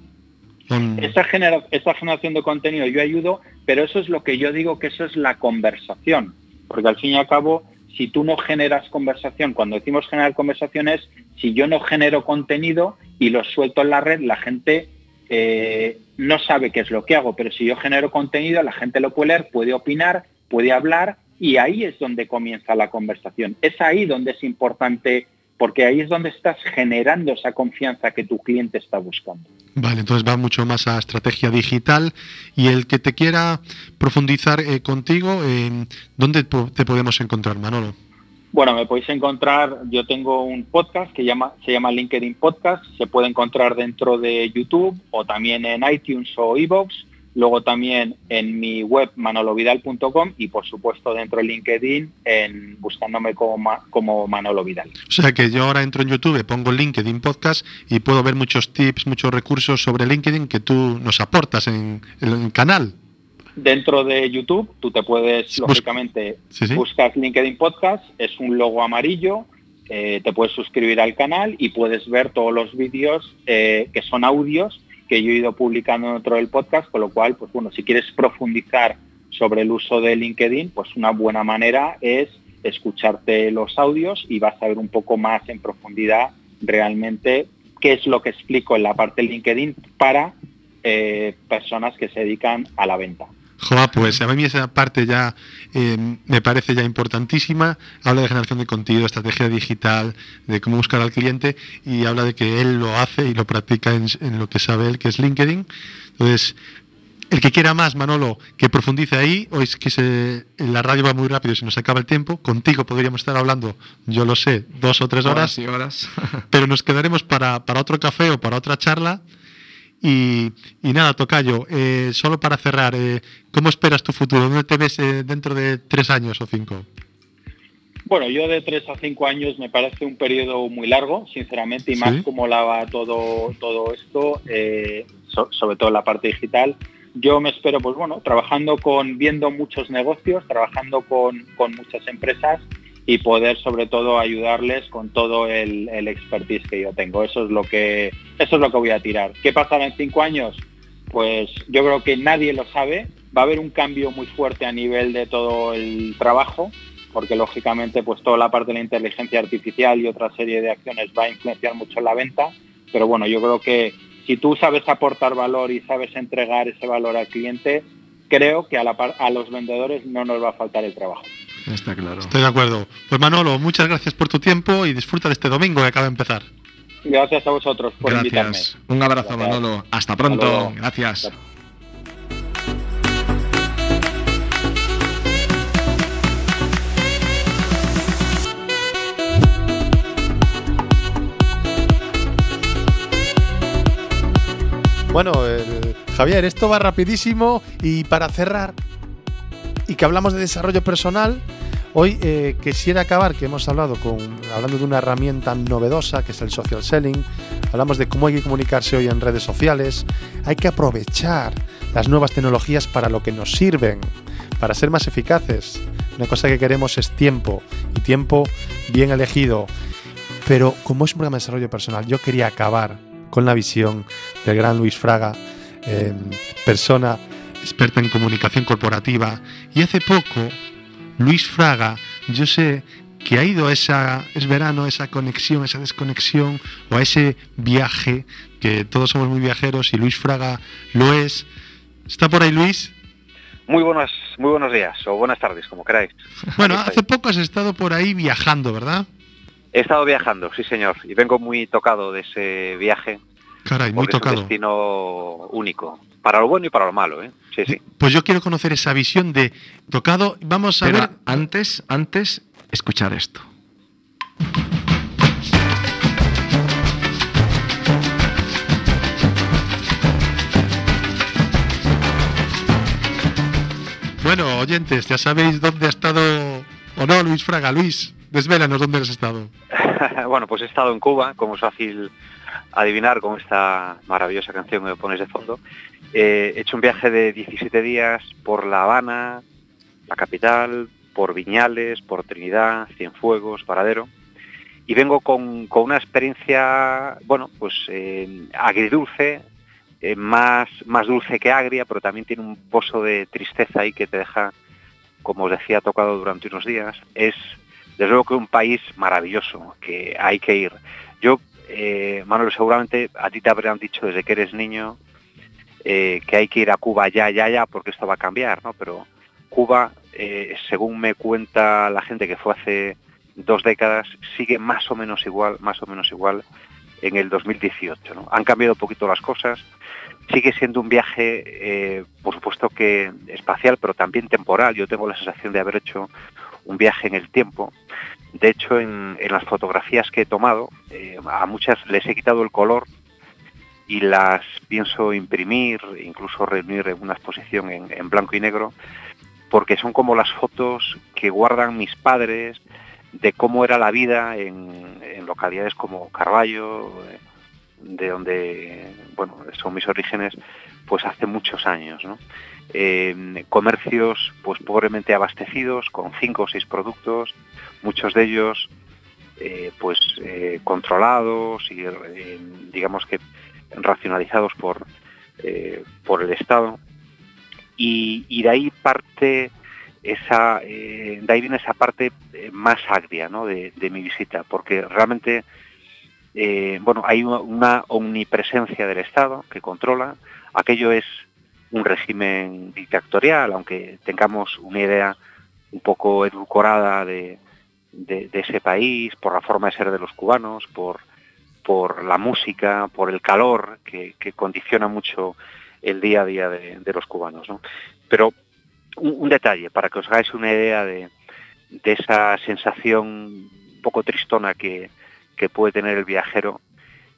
Esa, esa generación de contenido yo ayudo, pero eso es lo que yo digo que eso es la conversación, porque al fin y al cabo, si tú no generas conversación, cuando decimos generar conversaciones, si yo no genero contenido y lo suelto en la red, la gente eh, no sabe qué es lo que hago, pero si yo genero contenido, la gente lo puede leer, puede opinar, puede hablar y ahí es donde comienza la conversación. Es ahí donde es importante porque ahí es donde estás generando esa confianza que tu cliente está buscando. Vale, entonces va mucho más a estrategia digital y el que te quiera profundizar eh, contigo, eh, ¿dónde te podemos encontrar, Manolo? Bueno, me podéis encontrar, yo tengo un podcast que llama, se llama LinkedIn Podcast, se puede encontrar dentro de YouTube o también en iTunes o iVoox luego también en mi web manolovidal.com y por supuesto dentro de LinkedIn en buscándome como, como Manolo Vidal. O sea que yo ahora entro en YouTube, pongo LinkedIn Podcast y puedo ver muchos tips, muchos recursos sobre LinkedIn que tú nos aportas en, el canal. Dentro de YouTube tú te puedes, lógicamente, buscas LinkedIn Podcast, es un logo amarillo, eh, te puedes suscribir al canal y puedes ver todos los vídeos eh, que son audios que yo he ido publicando dentro del podcast, con lo cual, pues bueno, si quieres profundizar sobre el uso de LinkedIn, pues una buena manera es escucharte los audios y vas a ver un poco más en profundidad realmente qué es lo que explico en la parte de LinkedIn para eh, personas que se dedican a la venta. Joa, pues a mí esa parte ya eh, me parece ya importantísima. Habla de generación de contenido, estrategia digital, de cómo buscar al cliente y habla de que él lo hace y lo practica en, lo que sabe él, que es LinkedIn. Entonces, el que quiera más, Manolo, que profundice ahí, hoy es que se, la radio va muy rápido y se nos acaba el tiempo. Contigo podríamos estar hablando, yo lo sé, dos o tres horas. y horas. <laughs> pero nos quedaremos para, para otro café o para otra charla y, nada, Tocayo, eh, solo para cerrar, eh, ¿cómo esperas tu futuro? ¿Dónde te ves eh, dentro de tres años o cinco? Bueno, yo de tres a cinco años me parece un periodo muy largo, sinceramente, y más como la va todo, todo esto, sobre todo la parte digital. Yo me espero, pues bueno, trabajando con, viendo muchos negocios, trabajando con, con muchas empresas y poder sobre todo ayudarles con todo el, expertise que yo tengo. Eso es lo que eso es lo que voy a tirar. ¿Qué pasará en cinco años? Pues yo creo que nadie lo sabe. Va a haber un cambio muy fuerte a nivel de todo el trabajo, porque lógicamente pues toda la parte de la inteligencia artificial y otra serie de acciones va a influenciar mucho en la venta. Pero bueno, yo creo que si tú sabes aportar valor y sabes entregar ese valor al cliente, creo que a, a los vendedores no nos va a faltar el trabajo. Está claro. Estoy de acuerdo. Pues Manolo, muchas gracias por tu tiempo y disfruta de este domingo que acaba de empezar. Gracias a vosotros por invitarme. Un abrazo, Manolo. Hasta pronto. gracias. Bueno, Javier, esto va rapidísimo y para cerrar, y que hablamos de desarrollo personal, hoy eh, quisiera acabar, que hemos hablado con, hablando de una herramienta novedosa que es el social selling, hablamos de cómo hay que comunicarse hoy en redes sociales, hay que aprovechar las nuevas tecnologías para lo que nos sirven, para ser más eficaces. Una cosa que queremos es tiempo y tiempo bien elegido. Pero como es un programa de desarrollo personal, yo quería acabar con la visión del gran Luis Fraga, eh, persona experta en comunicación corporativa. Y hace poco, Luis Fraga, yo sé que ha ido a esa, es verano, esa conexión, esa desconexión, o a ese viaje, que todos somos muy viajeros y Luis Fraga lo es. ¿Está por ahí Luis? Muy buenos, muy buenos días o buenas tardes, como queráis. Bueno, hace poco has estado por ahí viajando, ¿verdad? He estado viajando, sí señor, y vengo muy tocado de ese viaje. Caray, muy tocado. Es un destino único, para lo bueno y para lo malo, ¿eh? Sí, sí. Pues yo quiero conocer esa visión de tocado. Vamos a Pero ver. antes, antes, escuchar esto. Bueno, oyentes, ya sabéis dónde ha estado o no Luis Fraga. Luis, desvélanos dónde has estado. <laughs> bueno, pues he estado en Cuba, como es fácil adivinar con esta maravillosa canción que me pones de fondo. Eh, he hecho un viaje de 17 días por La Habana, la capital, por Viñales, por Trinidad, Cienfuegos, Paradero. Y vengo con, con una experiencia, bueno, pues eh, agridulce, eh, más, más dulce que agria, pero también tiene un pozo de tristeza ahí que te deja, como os decía, tocado durante unos días. Es, desde luego, que un país maravilloso, que hay que ir. Yo, eh, Manuel, seguramente a ti te habrán dicho desde que eres niño eh, que hay que ir a Cuba ya, ya, ya, porque esto va a cambiar, ¿no? Pero Cuba, eh, según me cuenta la gente que fue hace dos décadas, sigue más o menos igual, más o menos igual en el 2018. ¿no? Han cambiado un poquito las cosas. Sigue siendo un viaje, eh, por supuesto que espacial, pero también temporal. Yo tengo la sensación de haber hecho un viaje en el tiempo. De hecho, en, las fotografías que he tomado, a muchas les he quitado el color y las pienso imprimir, incluso reunir en una exposición en, blanco y negro, porque son como las fotos que guardan mis padres, de cómo era la vida en, localidades como Carballo, de donde bueno son mis orígenes, pues hace muchos años, ¿no? Eh, comercios pues pobremente abastecidos con cinco o seis productos, muchos de ellos eh, pues eh, controlados y eh, digamos que racionalizados por eh, por el Estado y, de ahí parte esa, eh, de ahí viene esa parte eh, más agria ¿no? de, mi visita, porque realmente bueno, hay una, omnipresencia del Estado que controla, aquello es un régimen dictatorial, aunque tengamos una idea un poco edulcorada de, de ese país, por la forma de ser de los cubanos, por, por la música, por el calor que, condiciona mucho el día a día de, los cubanos. ¿no? Pero un, detalle, para que os hagáis una idea de, esa sensación un poco tristona que, puede tener el viajero,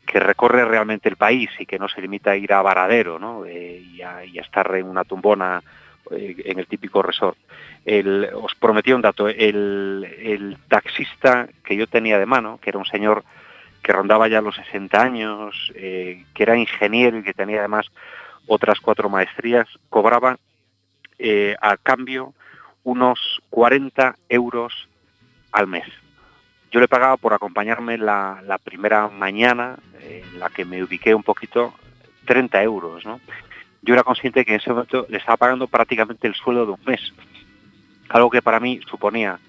que recorre realmente el país y que no se limita a ir a Varadero ¿no? eh, y, a, estar en una tumbona eh, en el típico resort. Os prometí un dato, el taxista que yo tenía de mano, que era un señor que rondaba ya los 60 años, eh, que era ingeniero y que tenía además otras cuatro maestrías, cobraba eh, a cambio unos 40 euros al mes. Yo le pagaba por acompañarme la, primera mañana, eh, en la que me ubiqué un poquito, 30 euros. Yo era consciente que en ese momento le estaba pagando prácticamente el sueldo de un mes. Algo que para mí suponía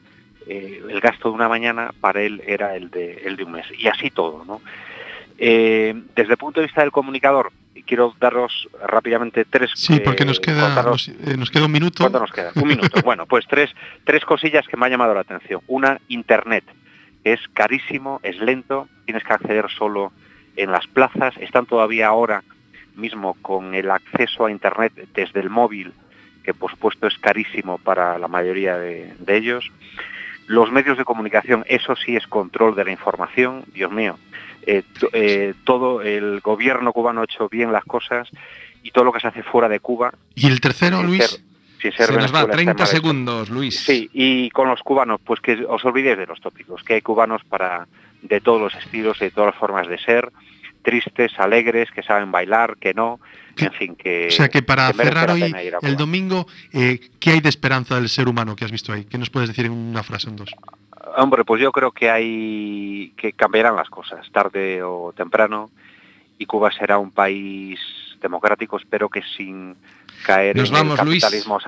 eh, el gasto de una mañana, para él era el de, el de un mes. Y así todo. ¿no? Eh, desde el punto de vista del comunicador, quiero daros rápidamente tres... Sí, porque nos queda, nos, eh, nos, queda un minuto. ¿Cuánto nos queda? Un minuto. <laughs> bueno, pues tres, tres cosillas que me han llamado la atención. Una, Internet. Es carísimo, es lento, tienes que acceder solo en las plazas. Están todavía ahora mismo con el acceso a Internet desde el móvil, que por supuesto es carísimo para la mayoría de, de ellos. Los medios de comunicación, eso sí es control de la información, Dios mío, eh, eh, todo el gobierno cubano ha hecho bien las cosas y todo lo que se hace fuera de Cuba. ¿Y el tercero, Luis? Ser, sin ser se nos va 30 segundos, Luis. Sí, y con los cubanos, pues que os olvidéis de los tópicos, que hay cubanos para de todos los estilos y de todas las formas de ser. Tristes, alegres, que saben bailar, que no, en fin, que... O sea que para que cerrar hoy el domingo, eh, ¿qué hay de esperanza del ser humano que has visto ahí? ¿Qué nos puedes decir en una frase en dos? Hombre, pues yo creo que hay que cambiarán las cosas tarde o temprano y Cuba será un país democrático, espero que sin caer Nos en vamos, el Luis. capitalismo